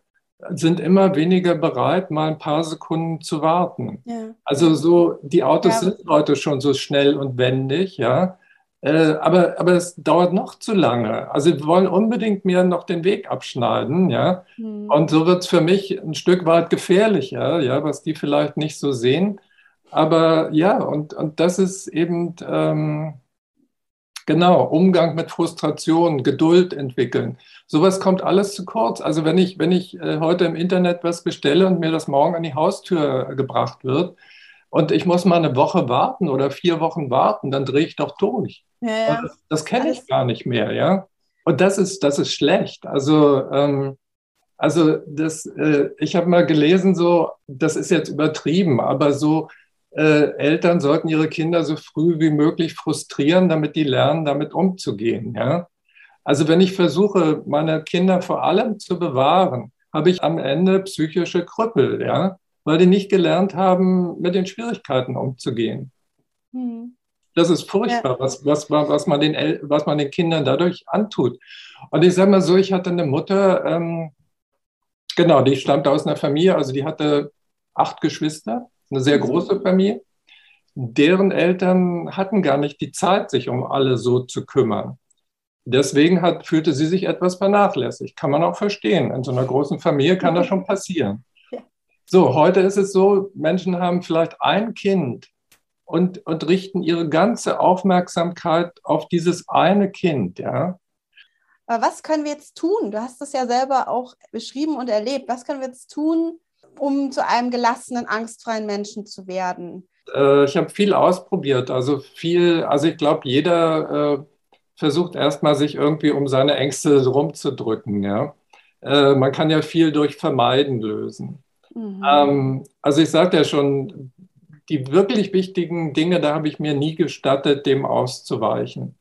sind immer weniger bereit, mal ein paar Sekunden zu warten. Ja. Also so, die Autos ja. sind heute schon so schnell und wendig, ja. Äh, aber, aber es dauert noch zu lange. Also wir wollen unbedingt mir noch den Weg abschneiden, ja. Mhm. Und so wird es für mich ein Stück weit gefährlicher, ja, was die vielleicht nicht so sehen. Aber ja, und, und das ist eben, ähm, Genau, Umgang mit Frustration, Geduld entwickeln. Sowas kommt alles zu kurz. Also wenn ich, wenn ich äh, heute im Internet was bestelle und mir das morgen an die Haustür gebracht wird und ich muss mal eine Woche warten oder vier Wochen warten, dann drehe ich doch durch. Ja, ja. Das, das kenne ich gar nicht mehr, ja. Und das ist, das ist schlecht. Also, ähm, also das, äh, ich habe mal gelesen, so, das ist jetzt übertrieben, aber so äh, Eltern sollten ihre Kinder so früh wie möglich frustrieren, damit die lernen, damit umzugehen. Ja? Also wenn ich versuche, meine Kinder vor allem zu bewahren, habe ich am Ende psychische Krüppel, ja? weil die nicht gelernt haben, mit den Schwierigkeiten umzugehen. Mhm. Das ist furchtbar, ja. was, was, was, man den, was man den Kindern dadurch antut. Und ich sage mal so, ich hatte eine Mutter, ähm, genau, die stammte aus einer Familie, also die hatte acht Geschwister eine sehr große Familie. Deren Eltern hatten gar nicht die Zeit, sich um alle so zu kümmern. Deswegen hat, fühlte sie sich etwas vernachlässigt. Kann man auch verstehen. In so einer großen Familie kann das schon passieren. So, heute ist es so, Menschen haben vielleicht ein Kind und, und richten ihre ganze Aufmerksamkeit auf dieses eine Kind. Ja? Aber was können wir jetzt tun? Du hast es ja selber auch beschrieben und erlebt. Was können wir jetzt tun, um zu einem gelassenen, angstfreien Menschen zu werden? Äh, ich habe viel ausprobiert. Also viel, also ich glaube, jeder äh, versucht erstmal sich irgendwie um seine Ängste rumzudrücken. Ja? Äh, man kann ja viel durch Vermeiden lösen. Mhm. Ähm, also ich sagte ja schon, die wirklich wichtigen Dinge, da habe ich mir nie gestattet, dem auszuweichen.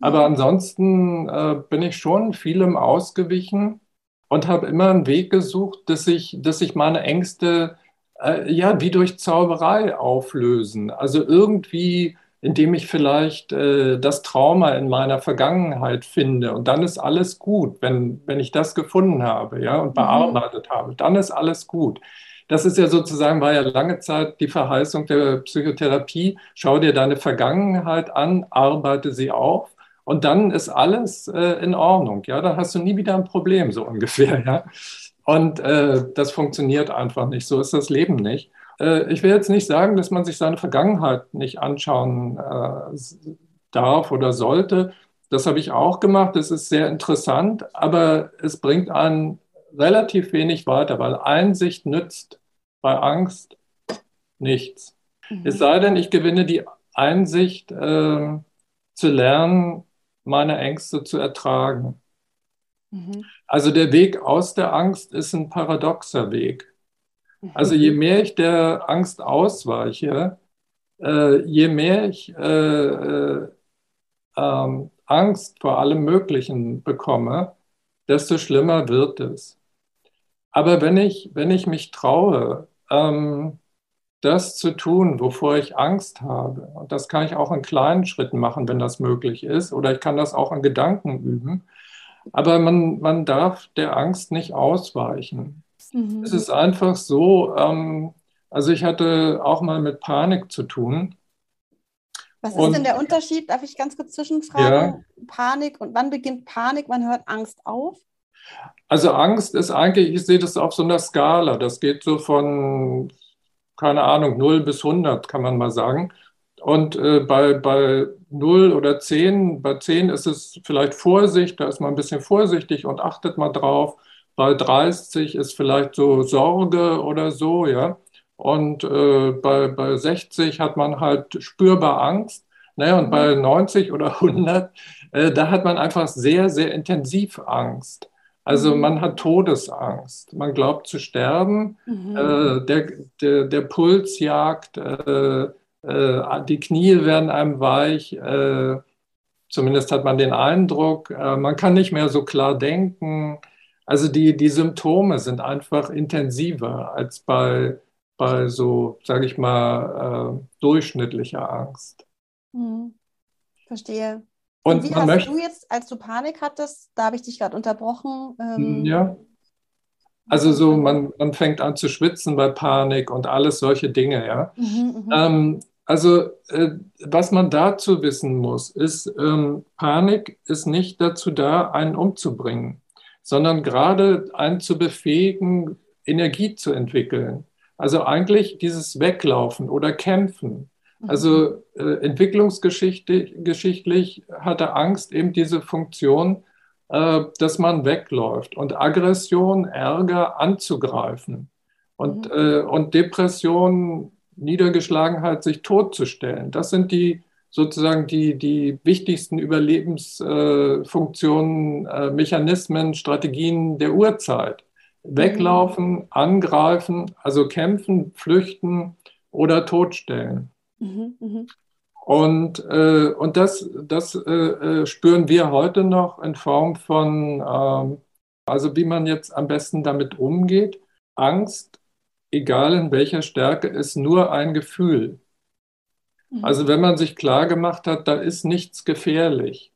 Aber mhm. ansonsten äh, bin ich schon vielem ausgewichen und habe immer einen Weg gesucht, dass ich, dass ich meine Ängste äh, ja wie durch Zauberei auflösen. Also irgendwie, indem ich vielleicht äh, das Trauma in meiner Vergangenheit finde und dann ist alles gut, wenn, wenn ich das gefunden habe, ja, und mhm. bearbeitet mhm. habe, dann ist alles gut. Das ist ja sozusagen, war ja lange Zeit die Verheißung der Psychotherapie. Schau dir deine Vergangenheit an, arbeite sie auf und dann ist alles äh, in Ordnung. Ja, dann hast du nie wieder ein Problem, so ungefähr. Ja, und äh, das funktioniert einfach nicht. So ist das Leben nicht. Äh, ich will jetzt nicht sagen, dass man sich seine Vergangenheit nicht anschauen äh, darf oder sollte. Das habe ich auch gemacht. Das ist sehr interessant, aber es bringt einen relativ wenig weiter, weil Einsicht nützt bei Angst nichts. Mhm. Es sei denn, ich gewinne die Einsicht äh, zu lernen, meine Ängste zu ertragen. Mhm. Also der Weg aus der Angst ist ein paradoxer Weg. Also je mhm. mehr ich der Angst ausweiche, äh, je mehr ich äh, äh, ähm, Angst vor allem Möglichen bekomme, desto schlimmer wird es. Aber wenn ich, wenn ich mich traue, ähm, das zu tun, wovor ich Angst habe, und das kann ich auch in kleinen Schritten machen, wenn das möglich ist, oder ich kann das auch in Gedanken üben, aber man, man darf der Angst nicht ausweichen. Mhm. Es ist einfach so, ähm, also ich hatte auch mal mit Panik zu tun. Was ist und, denn der Unterschied? Darf ich ganz kurz zwischenfragen? Ja. Panik und wann beginnt Panik? Wann hört Angst auf? Also Angst ist eigentlich, ich sehe das auf so einer Skala. Das geht so von, keine Ahnung, 0 bis 100, kann man mal sagen. Und äh, bei, bei 0 oder 10, bei 10 ist es vielleicht Vorsicht, da ist man ein bisschen vorsichtig und achtet mal drauf. Bei 30 ist vielleicht so Sorge oder so, ja. Und äh, bei, bei 60 hat man halt spürbar Angst. Ne? Und bei 90 oder 100, äh, da hat man einfach sehr, sehr intensiv Angst. Also mhm. man hat Todesangst. Man glaubt zu sterben. Mhm. Äh, der, der, der Puls jagt. Äh, äh, die Knie werden einem weich. Äh, zumindest hat man den Eindruck. man kann nicht mehr so klar denken. Also die, die Symptome sind einfach intensiver als bei bei so, sage ich mal, äh, durchschnittlicher Angst. Hm. Verstehe. Und, Und wie hast möchte, du jetzt, als du Panik hattest, da habe ich dich gerade unterbrochen. Ähm, ja. Also so, man, man fängt an zu schwitzen bei Panik und alles solche Dinge, ja. Mhm, mhm. ähm, also äh, was man dazu wissen muss, ist, ähm, Panik ist nicht dazu da, einen umzubringen, sondern gerade einen zu befähigen, Energie zu entwickeln. Also eigentlich dieses Weglaufen oder Kämpfen. Mhm. Also äh, entwicklungsgeschichtlich hatte Angst eben diese Funktion, äh, dass man wegläuft und Aggression, Ärger anzugreifen und, mhm. äh, und Depression, Niedergeschlagenheit, sich totzustellen. Das sind die sozusagen die, die wichtigsten Überlebensfunktionen, äh, Mechanismen, Strategien der Urzeit. Weglaufen, angreifen, also kämpfen, flüchten oder totstellen. Mhm, mh. Und, äh, und das, das äh, äh, spüren wir heute noch in Form von, ähm, also wie man jetzt am besten damit umgeht. Angst, egal in welcher Stärke, ist nur ein Gefühl. Mhm. Also wenn man sich klar gemacht hat, da ist nichts gefährlich.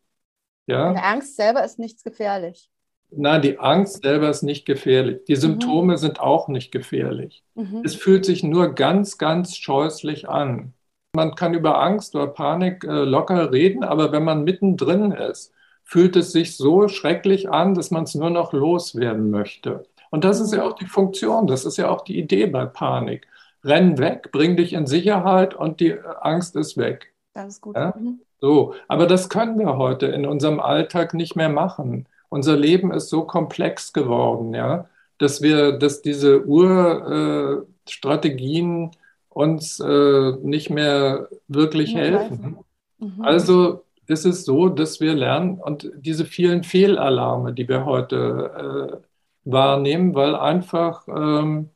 Ja? Und Angst selber ist nichts gefährlich. Nein, die Angst selber ist nicht gefährlich. Die Symptome mhm. sind auch nicht gefährlich. Mhm. Es fühlt sich nur ganz, ganz scheußlich an. Man kann über Angst oder Panik äh, locker reden, aber wenn man mittendrin ist, fühlt es sich so schrecklich an, dass man es nur noch loswerden möchte. Und das ist ja auch die Funktion, das ist ja auch die Idee bei Panik. Renn weg, bring dich in Sicherheit und die Angst ist weg. Das ist gut. Ja? Mhm. So, aber das können wir heute in unserem Alltag nicht mehr machen unser Leben ist so komplex geworden, ja, dass wir, dass diese Urstrategien äh, uns äh, nicht mehr wirklich helfen. Mhm. Also ist es so, dass wir lernen und diese vielen Fehlalarme, die wir heute äh, wahrnehmen, weil einfach ähm,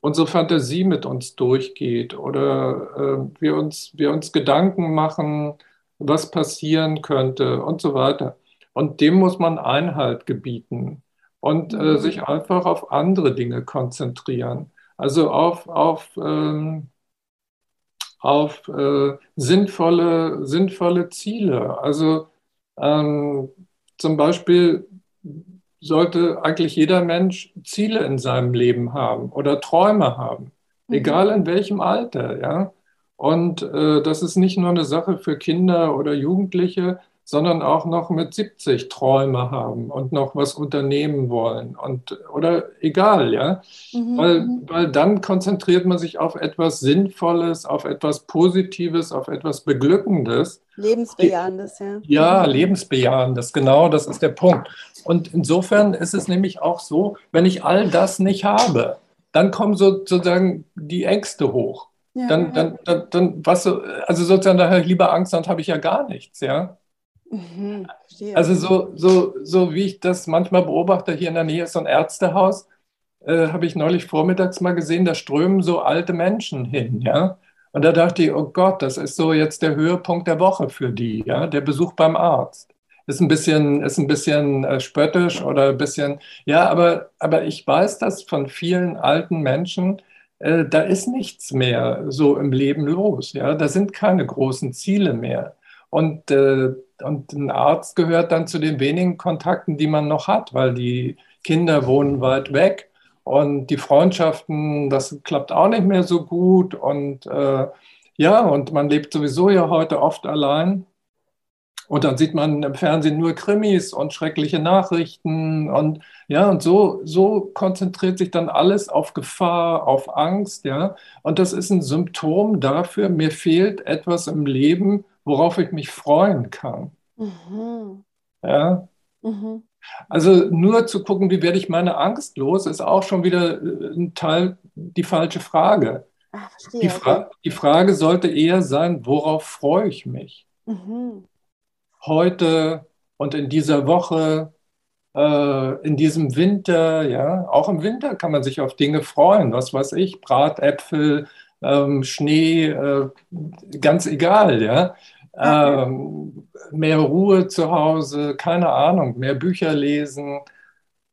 unsere Fantasie mit uns durchgeht oder äh, wir, uns, wir uns Gedanken machen, was passieren könnte und so weiter. Und dem muss man Einhalt gebieten und äh, mhm. sich einfach auf andere Dinge konzentrieren. Also auf, auf, ähm, auf äh, sinnvolle, sinnvolle Ziele. Also ähm, zum Beispiel sollte eigentlich jeder Mensch Ziele in seinem Leben haben oder Träume haben, mhm. egal in welchem Alter, ja. Und äh, das ist nicht nur eine Sache für Kinder oder Jugendliche, sondern auch noch mit 70 Träume haben und noch was unternehmen wollen und oder egal, ja, mhm. weil, mhm. weil dann konzentriert man sich auf etwas Sinnvolles, auf etwas Positives, auf etwas Beglückendes. Lebensbejahendes, ja. Ja, lebensbejahendes, genau, das ist der Punkt. Und insofern ist es nämlich auch so, wenn ich all das nicht habe, dann kommen sozusagen die Ängste hoch. Ja, dann, dann, dann, dann, was, also sozusagen, da habe ich lieber Angst, dann habe ich ja gar nichts, ja. Mhm, also so, so, so wie ich das manchmal beobachte, hier in der Nähe ist so ein Ärztehaus, äh, habe ich neulich vormittags mal gesehen, da strömen so alte Menschen hin, ja. Und da dachte ich, oh Gott, das ist so jetzt der Höhepunkt der Woche für die, ja, der Besuch beim Arzt. Ist ein bisschen, ist ein bisschen äh, spöttisch oder ein bisschen, ja, aber, aber ich weiß das von vielen alten Menschen, äh, da ist nichts mehr so im Leben los, ja, da sind keine großen Ziele mehr. Und, äh, und ein Arzt gehört dann zu den wenigen Kontakten, die man noch hat, weil die Kinder wohnen weit weg und die Freundschaften, das klappt auch nicht mehr so gut. Und äh, ja, und man lebt sowieso ja heute oft allein. Und dann sieht man im Fernsehen nur Krimis und schreckliche Nachrichten. Und ja, und so, so konzentriert sich dann alles auf Gefahr, auf Angst, ja. Und das ist ein Symptom dafür, mir fehlt etwas im Leben, worauf ich mich freuen kann. Mhm. Ja. Mhm. Also nur zu gucken, wie werde ich meine Angst los, ist auch schon wieder äh, ein Teil die falsche Frage. Ach, verstehe, die, Fra okay. die, Frage sollte eher sein, worauf freue ich mich? Mhm. Heute und in dieser Woche, äh, in diesem Winter, ja, auch im Winter kann man sich auf Dinge freuen, was weiß ich, Bratäpfel, ähm, Schnee, äh, ganz egal, ja ähm, mehr Ruhe zu Hause, keine Ahnung, mehr Bücher lesen.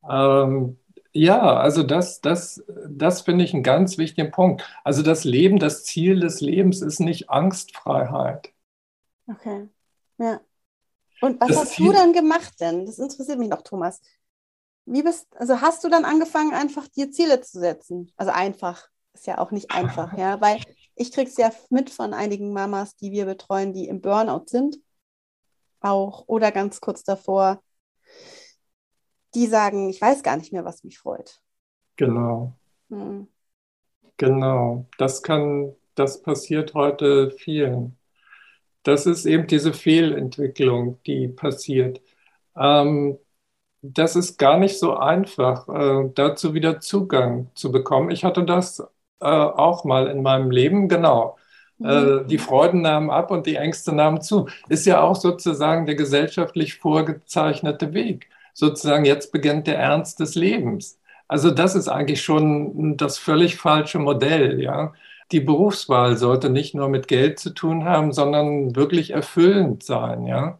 Ähm, ja, also das, das, das finde ich einen ganz wichtigen Punkt. Also das Leben, das Ziel des Lebens ist nicht Angstfreiheit. Okay, ja. Und was das hast Ziel, du dann gemacht denn? Das interessiert mich noch, Thomas. Wie bist, also hast du dann angefangen, einfach dir Ziele zu setzen? Also einfach, ist ja auch nicht einfach, ja, weil ich kriege es ja mit von einigen Mamas, die wir betreuen, die im Burnout sind, auch oder ganz kurz davor, die sagen, ich weiß gar nicht mehr, was mich freut. Genau. Hm. Genau. Das kann, das passiert heute vielen. Das ist eben diese Fehlentwicklung, die passiert. Ähm, das ist gar nicht so einfach, äh, dazu wieder Zugang zu bekommen. Ich hatte das äh, auch mal in meinem Leben, genau. Äh, mhm. die Freuden nahmen ab und die Ängste nahmen zu. Ist ja auch sozusagen der gesellschaftlich vorgezeichnete Weg. Sozusagen, jetzt beginnt der Ernst des Lebens. Also das ist eigentlich schon das völlig falsche Modell, ja. Die Berufswahl sollte nicht nur mit Geld zu tun haben, sondern wirklich erfüllend sein, ja.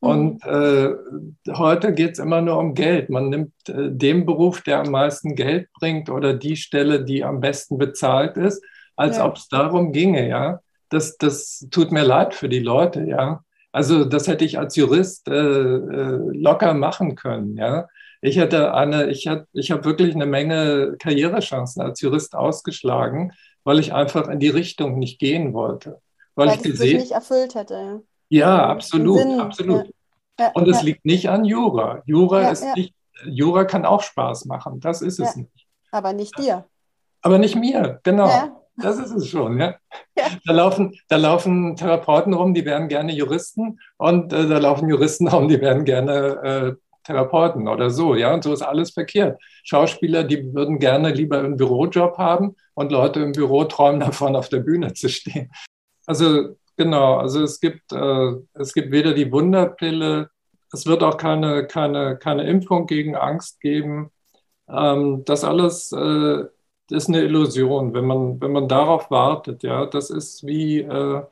Und mhm. äh, heute geht es immer nur um Geld. Man nimmt äh, den Beruf, der am meisten Geld bringt oder die Stelle, die am besten bezahlt ist, als ja. ob es darum ginge, ja. Das, das tut mir leid für die Leute, ja. Also das hätte ich als Jurist äh, äh locker machen können, ja. Ich hatte eine, ich hatte, ich habe wirklich eine Menge Karrierechancen als Jurist ausgeschlagen, weil ich einfach in die Richtung nicht gehen wollte. Weil, weil ich gesehen, nicht erfüllt hätte. Ja. Ja, absolut, Sinn. absolut. Ja. Und es ja. liegt nicht an Jura. Jura ja, ist nicht, Jura kann auch Spaß machen. Das ist es nicht. Aber nicht dir. Aber nicht mir, genau. Das ist es schon, ja. Da, laufen, da laufen Therapeuten rum, die wären gerne Juristen und äh, da laufen Juristen rum, die wären gerne äh, Therapeuten oder so, ja. Und so ist alles verkehrt. Schauspieler, die würden gerne lieber einen Bürojob haben und Leute im Büro träumen davon, auf der Bühne zu stehen. Also Genau, also es gibt, äh, es gibt weder die Wunderpille, es wird auch keine, keine, keine Impfung gegen Angst geben. Ähm, das alles äh, ist eine Illusion, wenn man, wenn man darauf wartet. Ja, das ist wie, äh,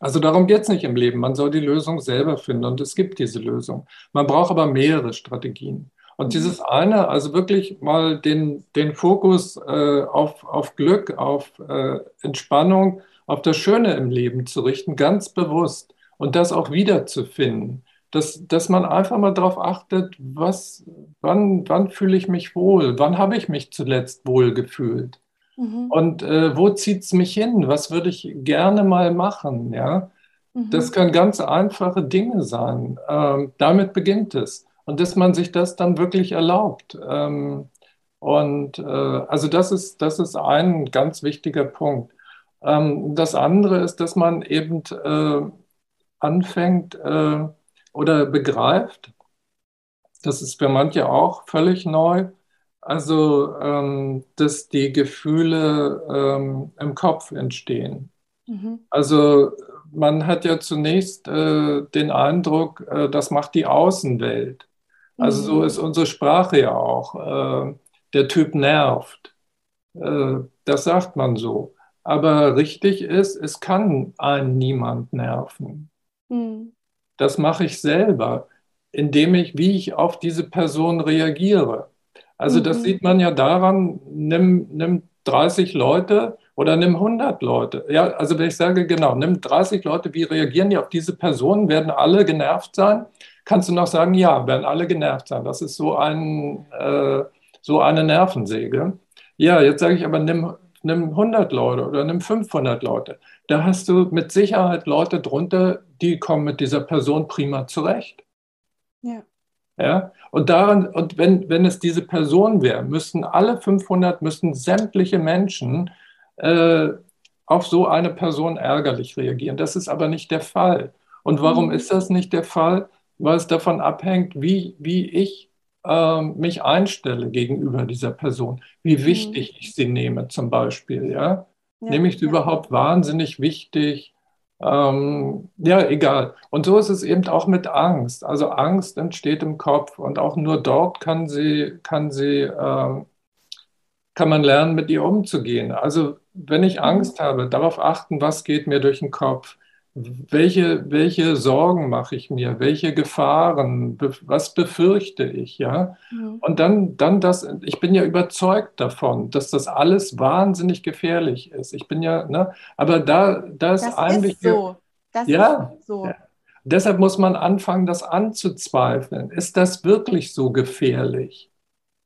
also darum geht es nicht im Leben. Man soll die Lösung selber finden und es gibt diese Lösung. Man braucht aber mehrere Strategien. Und mhm. dieses eine, also wirklich mal den, den Fokus äh, auf, auf Glück, auf äh, Entspannung, auf das Schöne im Leben zu richten, ganz bewusst und das auch wiederzufinden. Dass, dass man einfach mal darauf achtet, was, wann, wann fühle ich mich wohl, wann habe ich mich zuletzt wohl gefühlt mhm. und äh, wo zieht es mich hin, was würde ich gerne mal machen, ja. Mhm. Das können ganz einfache Dinge sein. Ähm, damit beginnt es. Und dass man sich das dann wirklich erlaubt. Ähm, und äh, also das ist, das ist ein ganz wichtiger Punkt. Ähm, das andere ist, dass man eben äh, anfängt äh, oder begreift, das ist für manche auch völlig neu, also ähm, dass die Gefühle ähm, im Kopf entstehen. Mhm. Also man hat ja zunächst äh, den Eindruck, das macht die Außenwelt. Also so mhm. ist unsere Sprache ja auch. Der Typ nervt. Das sagt man so. Aber richtig ist, es kann einen niemand nerven. Mhm. Das mache ich selber, indem ich, wie ich auf diese Person reagiere. Also das mhm. sieht man ja daran, nimm, nimm 30 Leute oder nimm 100 Leute. Ja, also wenn ich sage, genau, nimm 30 Leute, wie reagieren die auf diese Person? Werden alle genervt sein? Kannst du noch sagen, ja, werden alle genervt sein. Das ist so, ein, äh, so eine Nervensäge. Ja, jetzt sage ich aber, nimm, nimm 100 Leute oder nimm 500 Leute. Da hast du mit Sicherheit Leute drunter, die kommen mit dieser Person prima zurecht. Ja. Ja, und daran, und wenn, wenn es diese Person wäre, müssten alle 500, müssten sämtliche Menschen äh, auf so eine Person ärgerlich reagieren. Das ist aber nicht der Fall. Und warum mhm. ist das nicht der Fall? Weil es davon abhängt, wie, wie ich äh, mich einstelle gegenüber dieser Person, wie mhm. wichtig mhm. ich sie nehme zum Beispiel. Ja? ja Nehme ich sie ja. überhaupt wahnsinnig wichtig? Ähm, ja, egal. Und so ist es eben auch mit Angst. Also Angst entsteht im Kopf und auch nur dort kann sie, kann sie, ähm, kann man lernen, mit ihr umzugehen. Also wenn ich mhm. Angst habe, darauf achten, was geht mir durch den Kopf welche, welche Sorgen mache ich mir, welche Gefahren, was befürchte ich, ja? Mhm. Und dann, dann das, ich bin ja überzeugt davon, dass das alles wahnsinnig gefährlich ist. Ich bin ja, ne, aber da, da ist das eigentlich. Ist so. Das ja, ist so. Ja. Deshalb muss man anfangen, das anzuzweifeln. Ist das wirklich so gefährlich?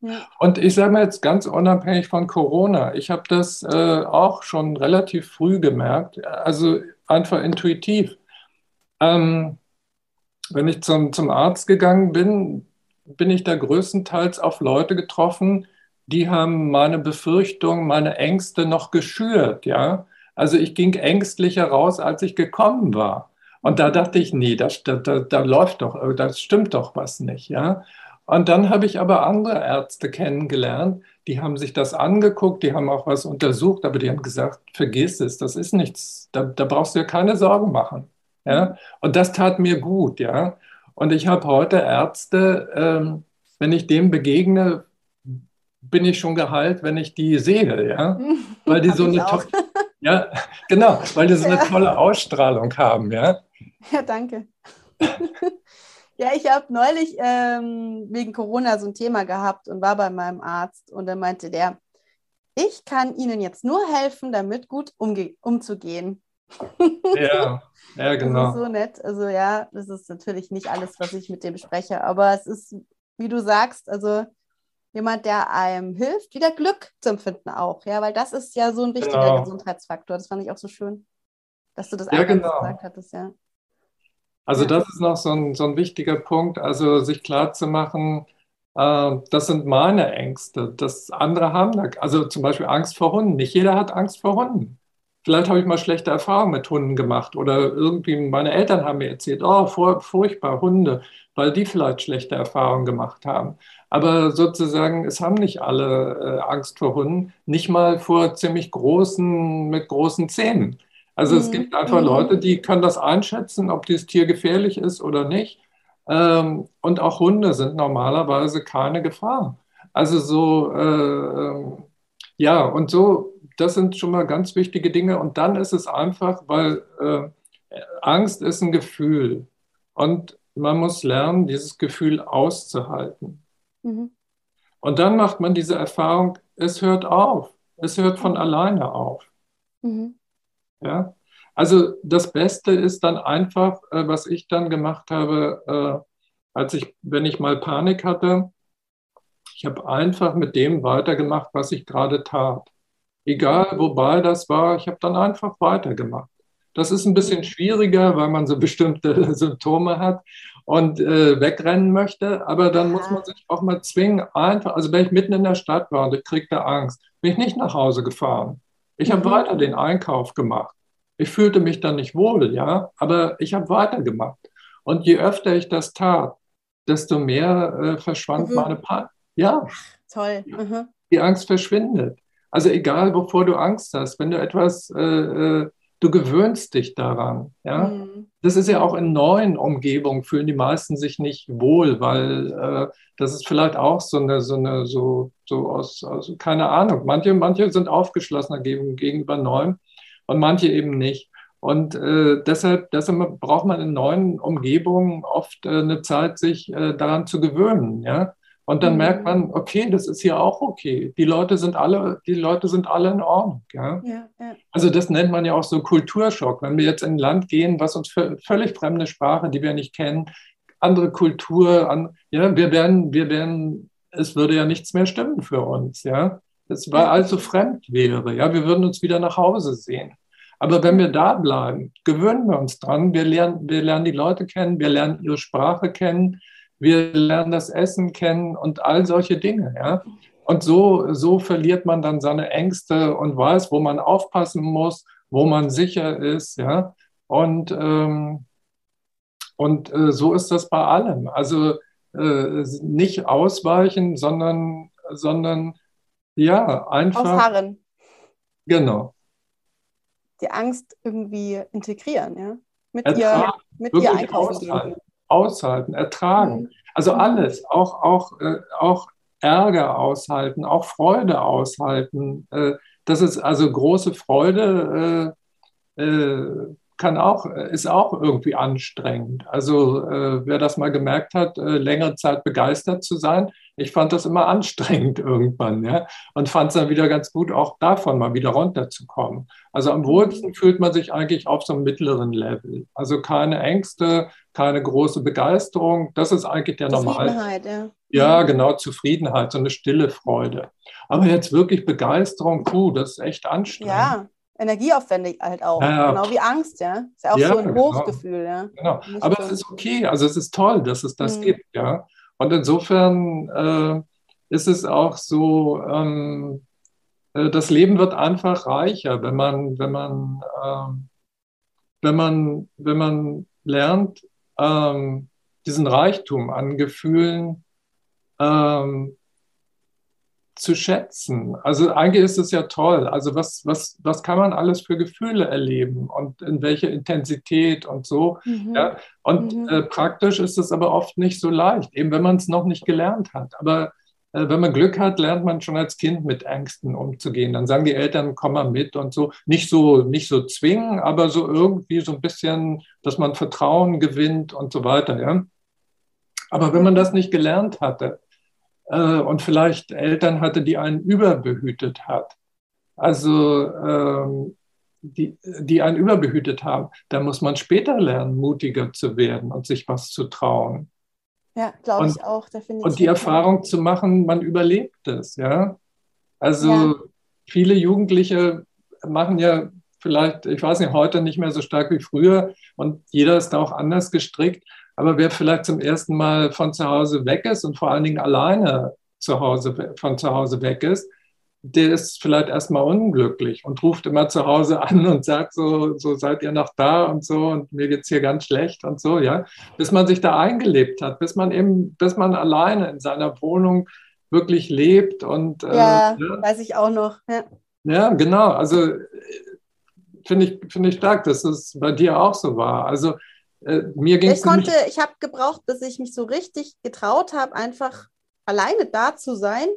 Ja. Und ich sage mal jetzt ganz unabhängig von Corona, ich habe das äh, auch schon relativ früh gemerkt. Also einfach intuitiv. Ähm, wenn ich zum, zum Arzt gegangen bin, bin ich da größtenteils auf Leute getroffen, die haben meine Befürchtungen, meine Ängste noch geschürt, ja. Also ich ging ängstlicher raus, als ich gekommen war. Und da dachte ich, nee, da, da, da läuft doch, da stimmt doch was nicht, ja. Und dann habe ich aber andere Ärzte kennengelernt, die haben sich das angeguckt, die haben auch was untersucht, aber die haben gesagt, vergiss es, das ist nichts, da, da brauchst du dir keine Sorgen machen. Ja? Und das tat mir gut, ja. Und ich habe heute Ärzte, ähm, wenn ich dem begegne, bin ich schon geheilt, wenn ich die sehe, ja. Weil die so eine tolle, ja, genau, weil die so eine tolle Ausstrahlung haben, ja. Ja, danke. Ja, ich habe neulich ähm, wegen Corona so ein Thema gehabt und war bei meinem Arzt und dann meinte der, ich kann Ihnen jetzt nur helfen, damit gut umzugehen. Ja, ja, genau. Das ist so nett. Also ja, das ist natürlich nicht alles, was ich mit dem spreche, aber es ist, wie du sagst, also jemand, der einem hilft, wieder Glück zu empfinden auch, ja, weil das ist ja so ein wichtiger genau. Gesundheitsfaktor. Das fand ich auch so schön, dass du das ja, genau. gesagt hattest, ja. Also das ist noch so ein, so ein wichtiger Punkt, also sich klarzumachen, äh, das sind meine Ängste, das andere haben da, also zum Beispiel Angst vor Hunden. Nicht jeder hat Angst vor Hunden. Vielleicht habe ich mal schlechte Erfahrungen mit Hunden gemacht oder irgendwie meine Eltern haben mir erzählt, oh, furchtbar, Hunde, weil die vielleicht schlechte Erfahrungen gemacht haben. Aber sozusagen, es haben nicht alle äh, Angst vor Hunden, nicht mal vor ziemlich großen, mit großen Zähnen. Also mhm. es gibt einfach mhm. Leute, die können das einschätzen, ob dieses Tier gefährlich ist oder nicht. Ähm, und auch Hunde sind normalerweise keine Gefahr. Also so, äh, ähm, ja, und so, das sind schon mal ganz wichtige Dinge. Und dann ist es einfach, weil äh, Angst ist ein Gefühl. Und man muss lernen, dieses Gefühl auszuhalten. Mhm. Und dann macht man diese Erfahrung, es hört auf. Es hört von alleine auf. Mhm. Ja? Also das Beste ist dann einfach, äh, was ich dann gemacht habe, äh, als ich, wenn ich mal Panik hatte, ich habe einfach mit dem weitergemacht, was ich gerade tat. Egal, wobei das war, ich habe dann einfach weitergemacht. Das ist ein bisschen schwieriger, weil man so bestimmte Symptome hat und äh, wegrennen möchte. Aber dann muss man sich auch mal zwingen, einfach, also wenn ich mitten in der Stadt war und ich kriegte Angst, bin ich nicht nach Hause gefahren. Ich habe mhm. weiter den Einkauf gemacht. Ich fühlte mich dann nicht wohl, ja, aber ich habe weitergemacht. Und je öfter ich das tat, desto mehr äh, verschwand mhm. meine Panik. Ja. Toll. Mhm. Die Angst verschwindet. Also egal, wovor du Angst hast, wenn du etwas, äh, äh, du gewöhnst dich daran. Ja? Mhm. Das ist ja auch in neuen Umgebungen, fühlen die meisten sich nicht wohl, weil äh, das ist vielleicht auch so eine, so eine, so, so aus, also keine Ahnung. Manche, manche sind aufgeschlossener gegenüber Neuem und manche eben nicht. Und äh, deshalb, deshalb braucht man in neuen Umgebungen oft äh, eine Zeit, sich äh, daran zu gewöhnen. Ja? Und dann mhm. merkt man, okay, das ist hier auch okay. Die Leute sind alle, die Leute sind alle in Ordnung. Ja? ja, ja. Also das nennt man ja auch so Kulturschock. Wenn wir jetzt in ein Land gehen, was uns völlig fremde Sprache, die wir nicht kennen, andere Kultur, an, ja, wir werden, wir werden, es würde ja nichts mehr stimmen für uns. Ja, es war also fremd wäre. Ja, wir würden uns wieder nach Hause sehen. Aber wenn wir da bleiben, gewöhnen wir uns dran. Wir lernen, wir lernen die Leute kennen, wir lernen ihre Sprache kennen, wir lernen das Essen kennen und all solche Dinge. Ja? Und so, so verliert man dann seine Ängste und weiß, wo man aufpassen muss, wo man sicher ist. Ja? Und, ähm, und äh, so ist das bei allem. Also äh, nicht ausweichen, sondern, sondern ja, einfach. Ausharren. Genau die Angst irgendwie integrieren, ja? Mit ertragen, ihr, mit ihr einkaufen aushalten. Aushalten, ertragen. Mhm. Also alles, auch, auch, äh, auch Ärger aushalten, auch Freude aushalten. Äh, das ist also große Freude, äh, äh kann auch, ist auch irgendwie anstrengend. Also äh, wer das mal gemerkt hat, äh, längere Zeit begeistert zu sein, ich fand das immer anstrengend irgendwann, ja, und fand es dann wieder ganz gut, auch davon mal wieder runterzukommen. Also am wohlsten fühlt man sich eigentlich auf so einem mittleren Level. Also keine Ängste, keine große Begeisterung. Das ist eigentlich der Normal. Zufriedenheit, ja. Ja, genau, Zufriedenheit, so eine stille Freude. Aber jetzt wirklich Begeisterung, puh, das ist echt anstrengend. Ja, energieaufwendig halt auch. Ja, genau wie Angst, ja. Ist ja auch ja, so ein genau. Hochgefühl, ja. Genau. Aber es ist okay, also es ist toll, dass es das mhm. gibt, ja. Und insofern äh, ist es auch so, ähm, äh, das Leben wird einfach reicher, wenn man, wenn man, äh, wenn man, wenn man lernt, ähm, diesen Reichtum an Gefühlen ähm, zu schätzen. Also eigentlich ist es ja toll. Also was, was, was kann man alles für Gefühle erleben und in welcher Intensität und so. Mhm. Ja? Und mhm. äh, praktisch ist es aber oft nicht so leicht, eben wenn man es noch nicht gelernt hat. Aber äh, wenn man Glück hat, lernt man schon als Kind mit Ängsten umzugehen. Dann sagen die Eltern, komm mal mit und so. Nicht so, nicht so zwingen, aber so irgendwie so ein bisschen, dass man Vertrauen gewinnt und so weiter. Ja? Aber wenn man das nicht gelernt hatte, äh, und vielleicht Eltern hatte, die einen überbehütet hat. Also ähm, die, die einen überbehütet haben, da muss man später lernen, mutiger zu werden und sich was zu trauen. Ja, glaube ich auch. Definitiv. Und die Erfahrung zu machen, man überlebt es, ja. Also ja. viele Jugendliche machen ja vielleicht, ich weiß nicht, heute nicht mehr so stark wie früher und jeder ist da auch anders gestrickt. Aber wer vielleicht zum ersten Mal von zu Hause weg ist und vor allen Dingen alleine zu Hause, von zu Hause weg ist, der ist vielleicht erstmal unglücklich und ruft immer zu Hause an und sagt so, so seid ihr noch da und so und mir geht es hier ganz schlecht und so, ja. Bis man sich da eingelebt hat, bis man eben, bis man alleine in seiner Wohnung wirklich lebt und äh, ja, äh, ja. weiß ich auch noch. Ja, ja genau. Also äh, finde ich, finde ich stark, dass es bei dir auch so war. Also äh, mir ging Ich konnte, ich habe gebraucht, bis ich mich so richtig getraut habe, einfach alleine da zu sein.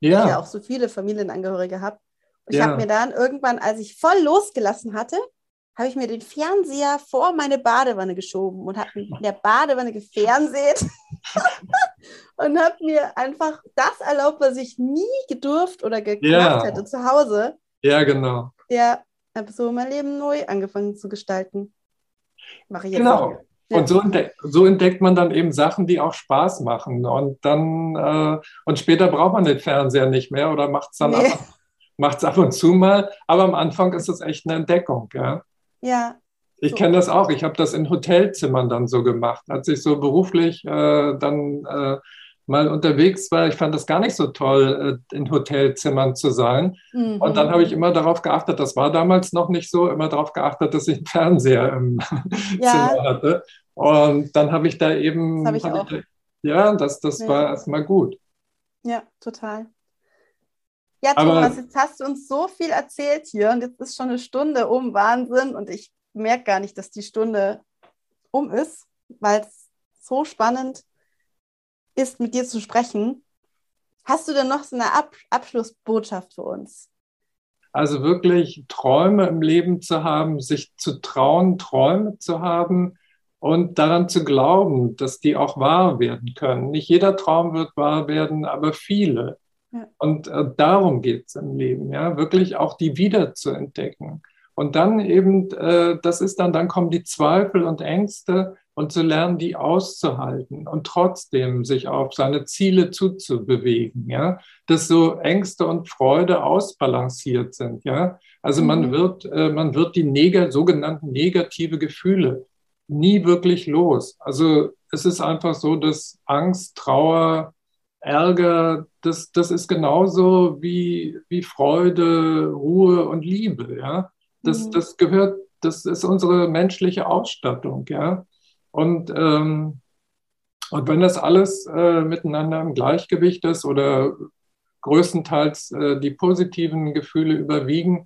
Ja. Ich ja auch so viele Familienangehörige habe. Ich ja. habe mir dann irgendwann, als ich voll losgelassen hatte, habe ich mir den Fernseher vor meine Badewanne geschoben und habe in der Badewanne gefernseht und habe mir einfach das erlaubt, was ich nie gedurft oder gemacht ja. hätte zu Hause. Ja, genau. Ja, habe so mein Leben neu angefangen zu gestalten. Mache ich jetzt genau. Ja. Und so entdeckt, so entdeckt, man dann eben Sachen, die auch Spaß machen. Und dann, äh, und später braucht man den Fernseher nicht mehr oder macht es dann nee. ab, macht's ab und zu mal. Aber am Anfang ist es echt eine Entdeckung. Ja. ja ich kenne das auch. Ich habe das in Hotelzimmern dann so gemacht. Als ich so beruflich äh, dann äh, mal unterwegs war, ich fand das gar nicht so toll, äh, in Hotelzimmern zu sein. Mhm. Und dann habe ich immer darauf geachtet, das war damals noch nicht so, immer darauf geachtet, dass ich einen Fernseher im ja. Zimmer hatte. Und dann habe ich da eben. Das ich ich da, ja, das, das ja. war erstmal gut. Ja, total. Ja, Thomas, Aber, jetzt hast du uns so viel erzählt hier und jetzt ist schon eine Stunde um. Wahnsinn. Und ich merke gar nicht, dass die Stunde um ist, weil es so spannend ist, mit dir zu sprechen. Hast du denn noch so eine Ab Abschlussbotschaft für uns? Also wirklich Träume im Leben zu haben, sich zu trauen, Träume zu haben und daran zu glauben, dass die auch wahr werden können. Nicht jeder Traum wird wahr werden, aber viele. Ja. Und äh, darum geht es im Leben, ja, wirklich auch die wieder zu entdecken. Und dann eben, äh, das ist dann, dann kommen die Zweifel und Ängste und zu lernen, die auszuhalten und trotzdem sich auf seine Ziele zuzubewegen, ja, dass so Ängste und Freude ausbalanciert sind, ja. Also man mhm. wird, äh, man wird die neg sogenannten negative Gefühle nie wirklich los. Also es ist einfach so, dass Angst, Trauer, Ärger, das, das ist genauso wie, wie Freude, Ruhe und Liebe, ja. Das, mhm. das gehört, das ist unsere menschliche Ausstattung, ja. Und, ähm, und wenn das alles äh, miteinander im Gleichgewicht ist oder größtenteils äh, die positiven Gefühle überwiegen,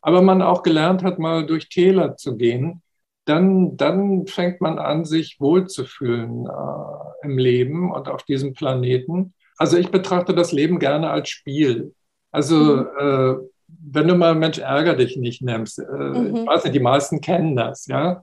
aber man auch gelernt hat, mal durch Täler zu gehen, dann, dann fängt man an, sich wohlzufühlen äh, im Leben und auf diesem Planeten. Also ich betrachte das Leben gerne als Spiel. Also mhm. äh, wenn du mal Mensch ärger dich nicht nimmst, äh, mhm. ich weiß nicht, die meisten kennen das, ja.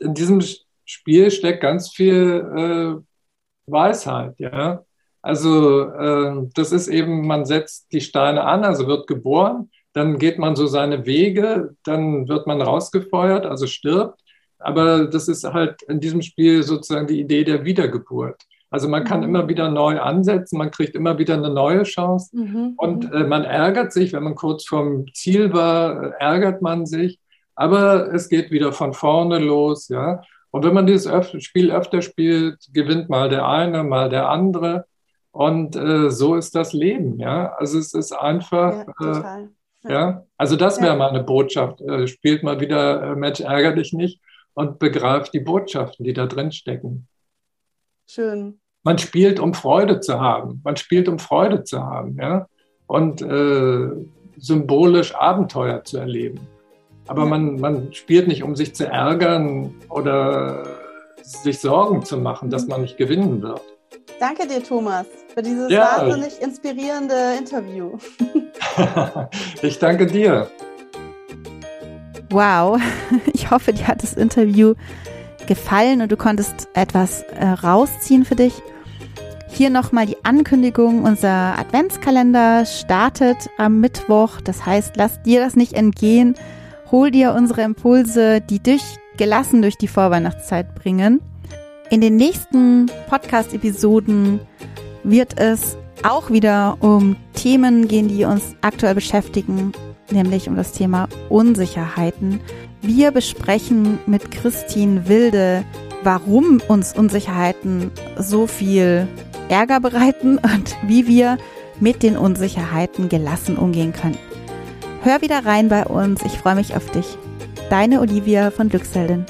In diesem Spiel steckt ganz viel äh, Weisheit, ja. Also äh, das ist eben, man setzt die Steine an, also wird geboren, dann geht man so seine Wege, dann wird man rausgefeuert, also stirbt. Aber das ist halt in diesem Spiel sozusagen die Idee der Wiedergeburt. Also man kann mhm. immer wieder neu ansetzen, man kriegt immer wieder eine neue Chance mhm. und äh, man ärgert sich, wenn man kurz vorm Ziel war, äh, ärgert man sich. Aber es geht wieder von vorne los, ja. Und wenn man dieses Spiel öfter spielt, gewinnt mal der eine, mal der andere. Und äh, so ist das Leben, ja. Also es ist einfach. Ja, äh, ja. also das wäre ja. mal eine Botschaft. Äh, spielt mal wieder äh, Mensch, ärger dich nicht und begreift die Botschaften, die da drin stecken. Schön. Man spielt, um Freude zu haben. Man spielt, um Freude zu haben, ja. Und äh, symbolisch Abenteuer zu erleben. Aber man, man spielt nicht, um sich zu ärgern oder sich Sorgen zu machen, dass man nicht gewinnen wird. Danke dir, Thomas, für dieses ja. wahnsinnig inspirierende Interview. ich danke dir. Wow, ich hoffe, dir hat das Interview gefallen und du konntest etwas äh, rausziehen für dich. Hier nochmal die Ankündigung, unser Adventskalender startet am Mittwoch. Das heißt, lass dir das nicht entgehen. Hol dir unsere Impulse, die dich gelassen durch die Vorweihnachtszeit bringen. In den nächsten Podcast-Episoden wird es auch wieder um Themen gehen, die uns aktuell beschäftigen, nämlich um das Thema Unsicherheiten. Wir besprechen mit Christine Wilde, warum uns Unsicherheiten so viel Ärger bereiten und wie wir mit den Unsicherheiten gelassen umgehen können. Hör wieder rein bei uns. Ich freue mich auf dich. Deine Olivia von Glückseldin.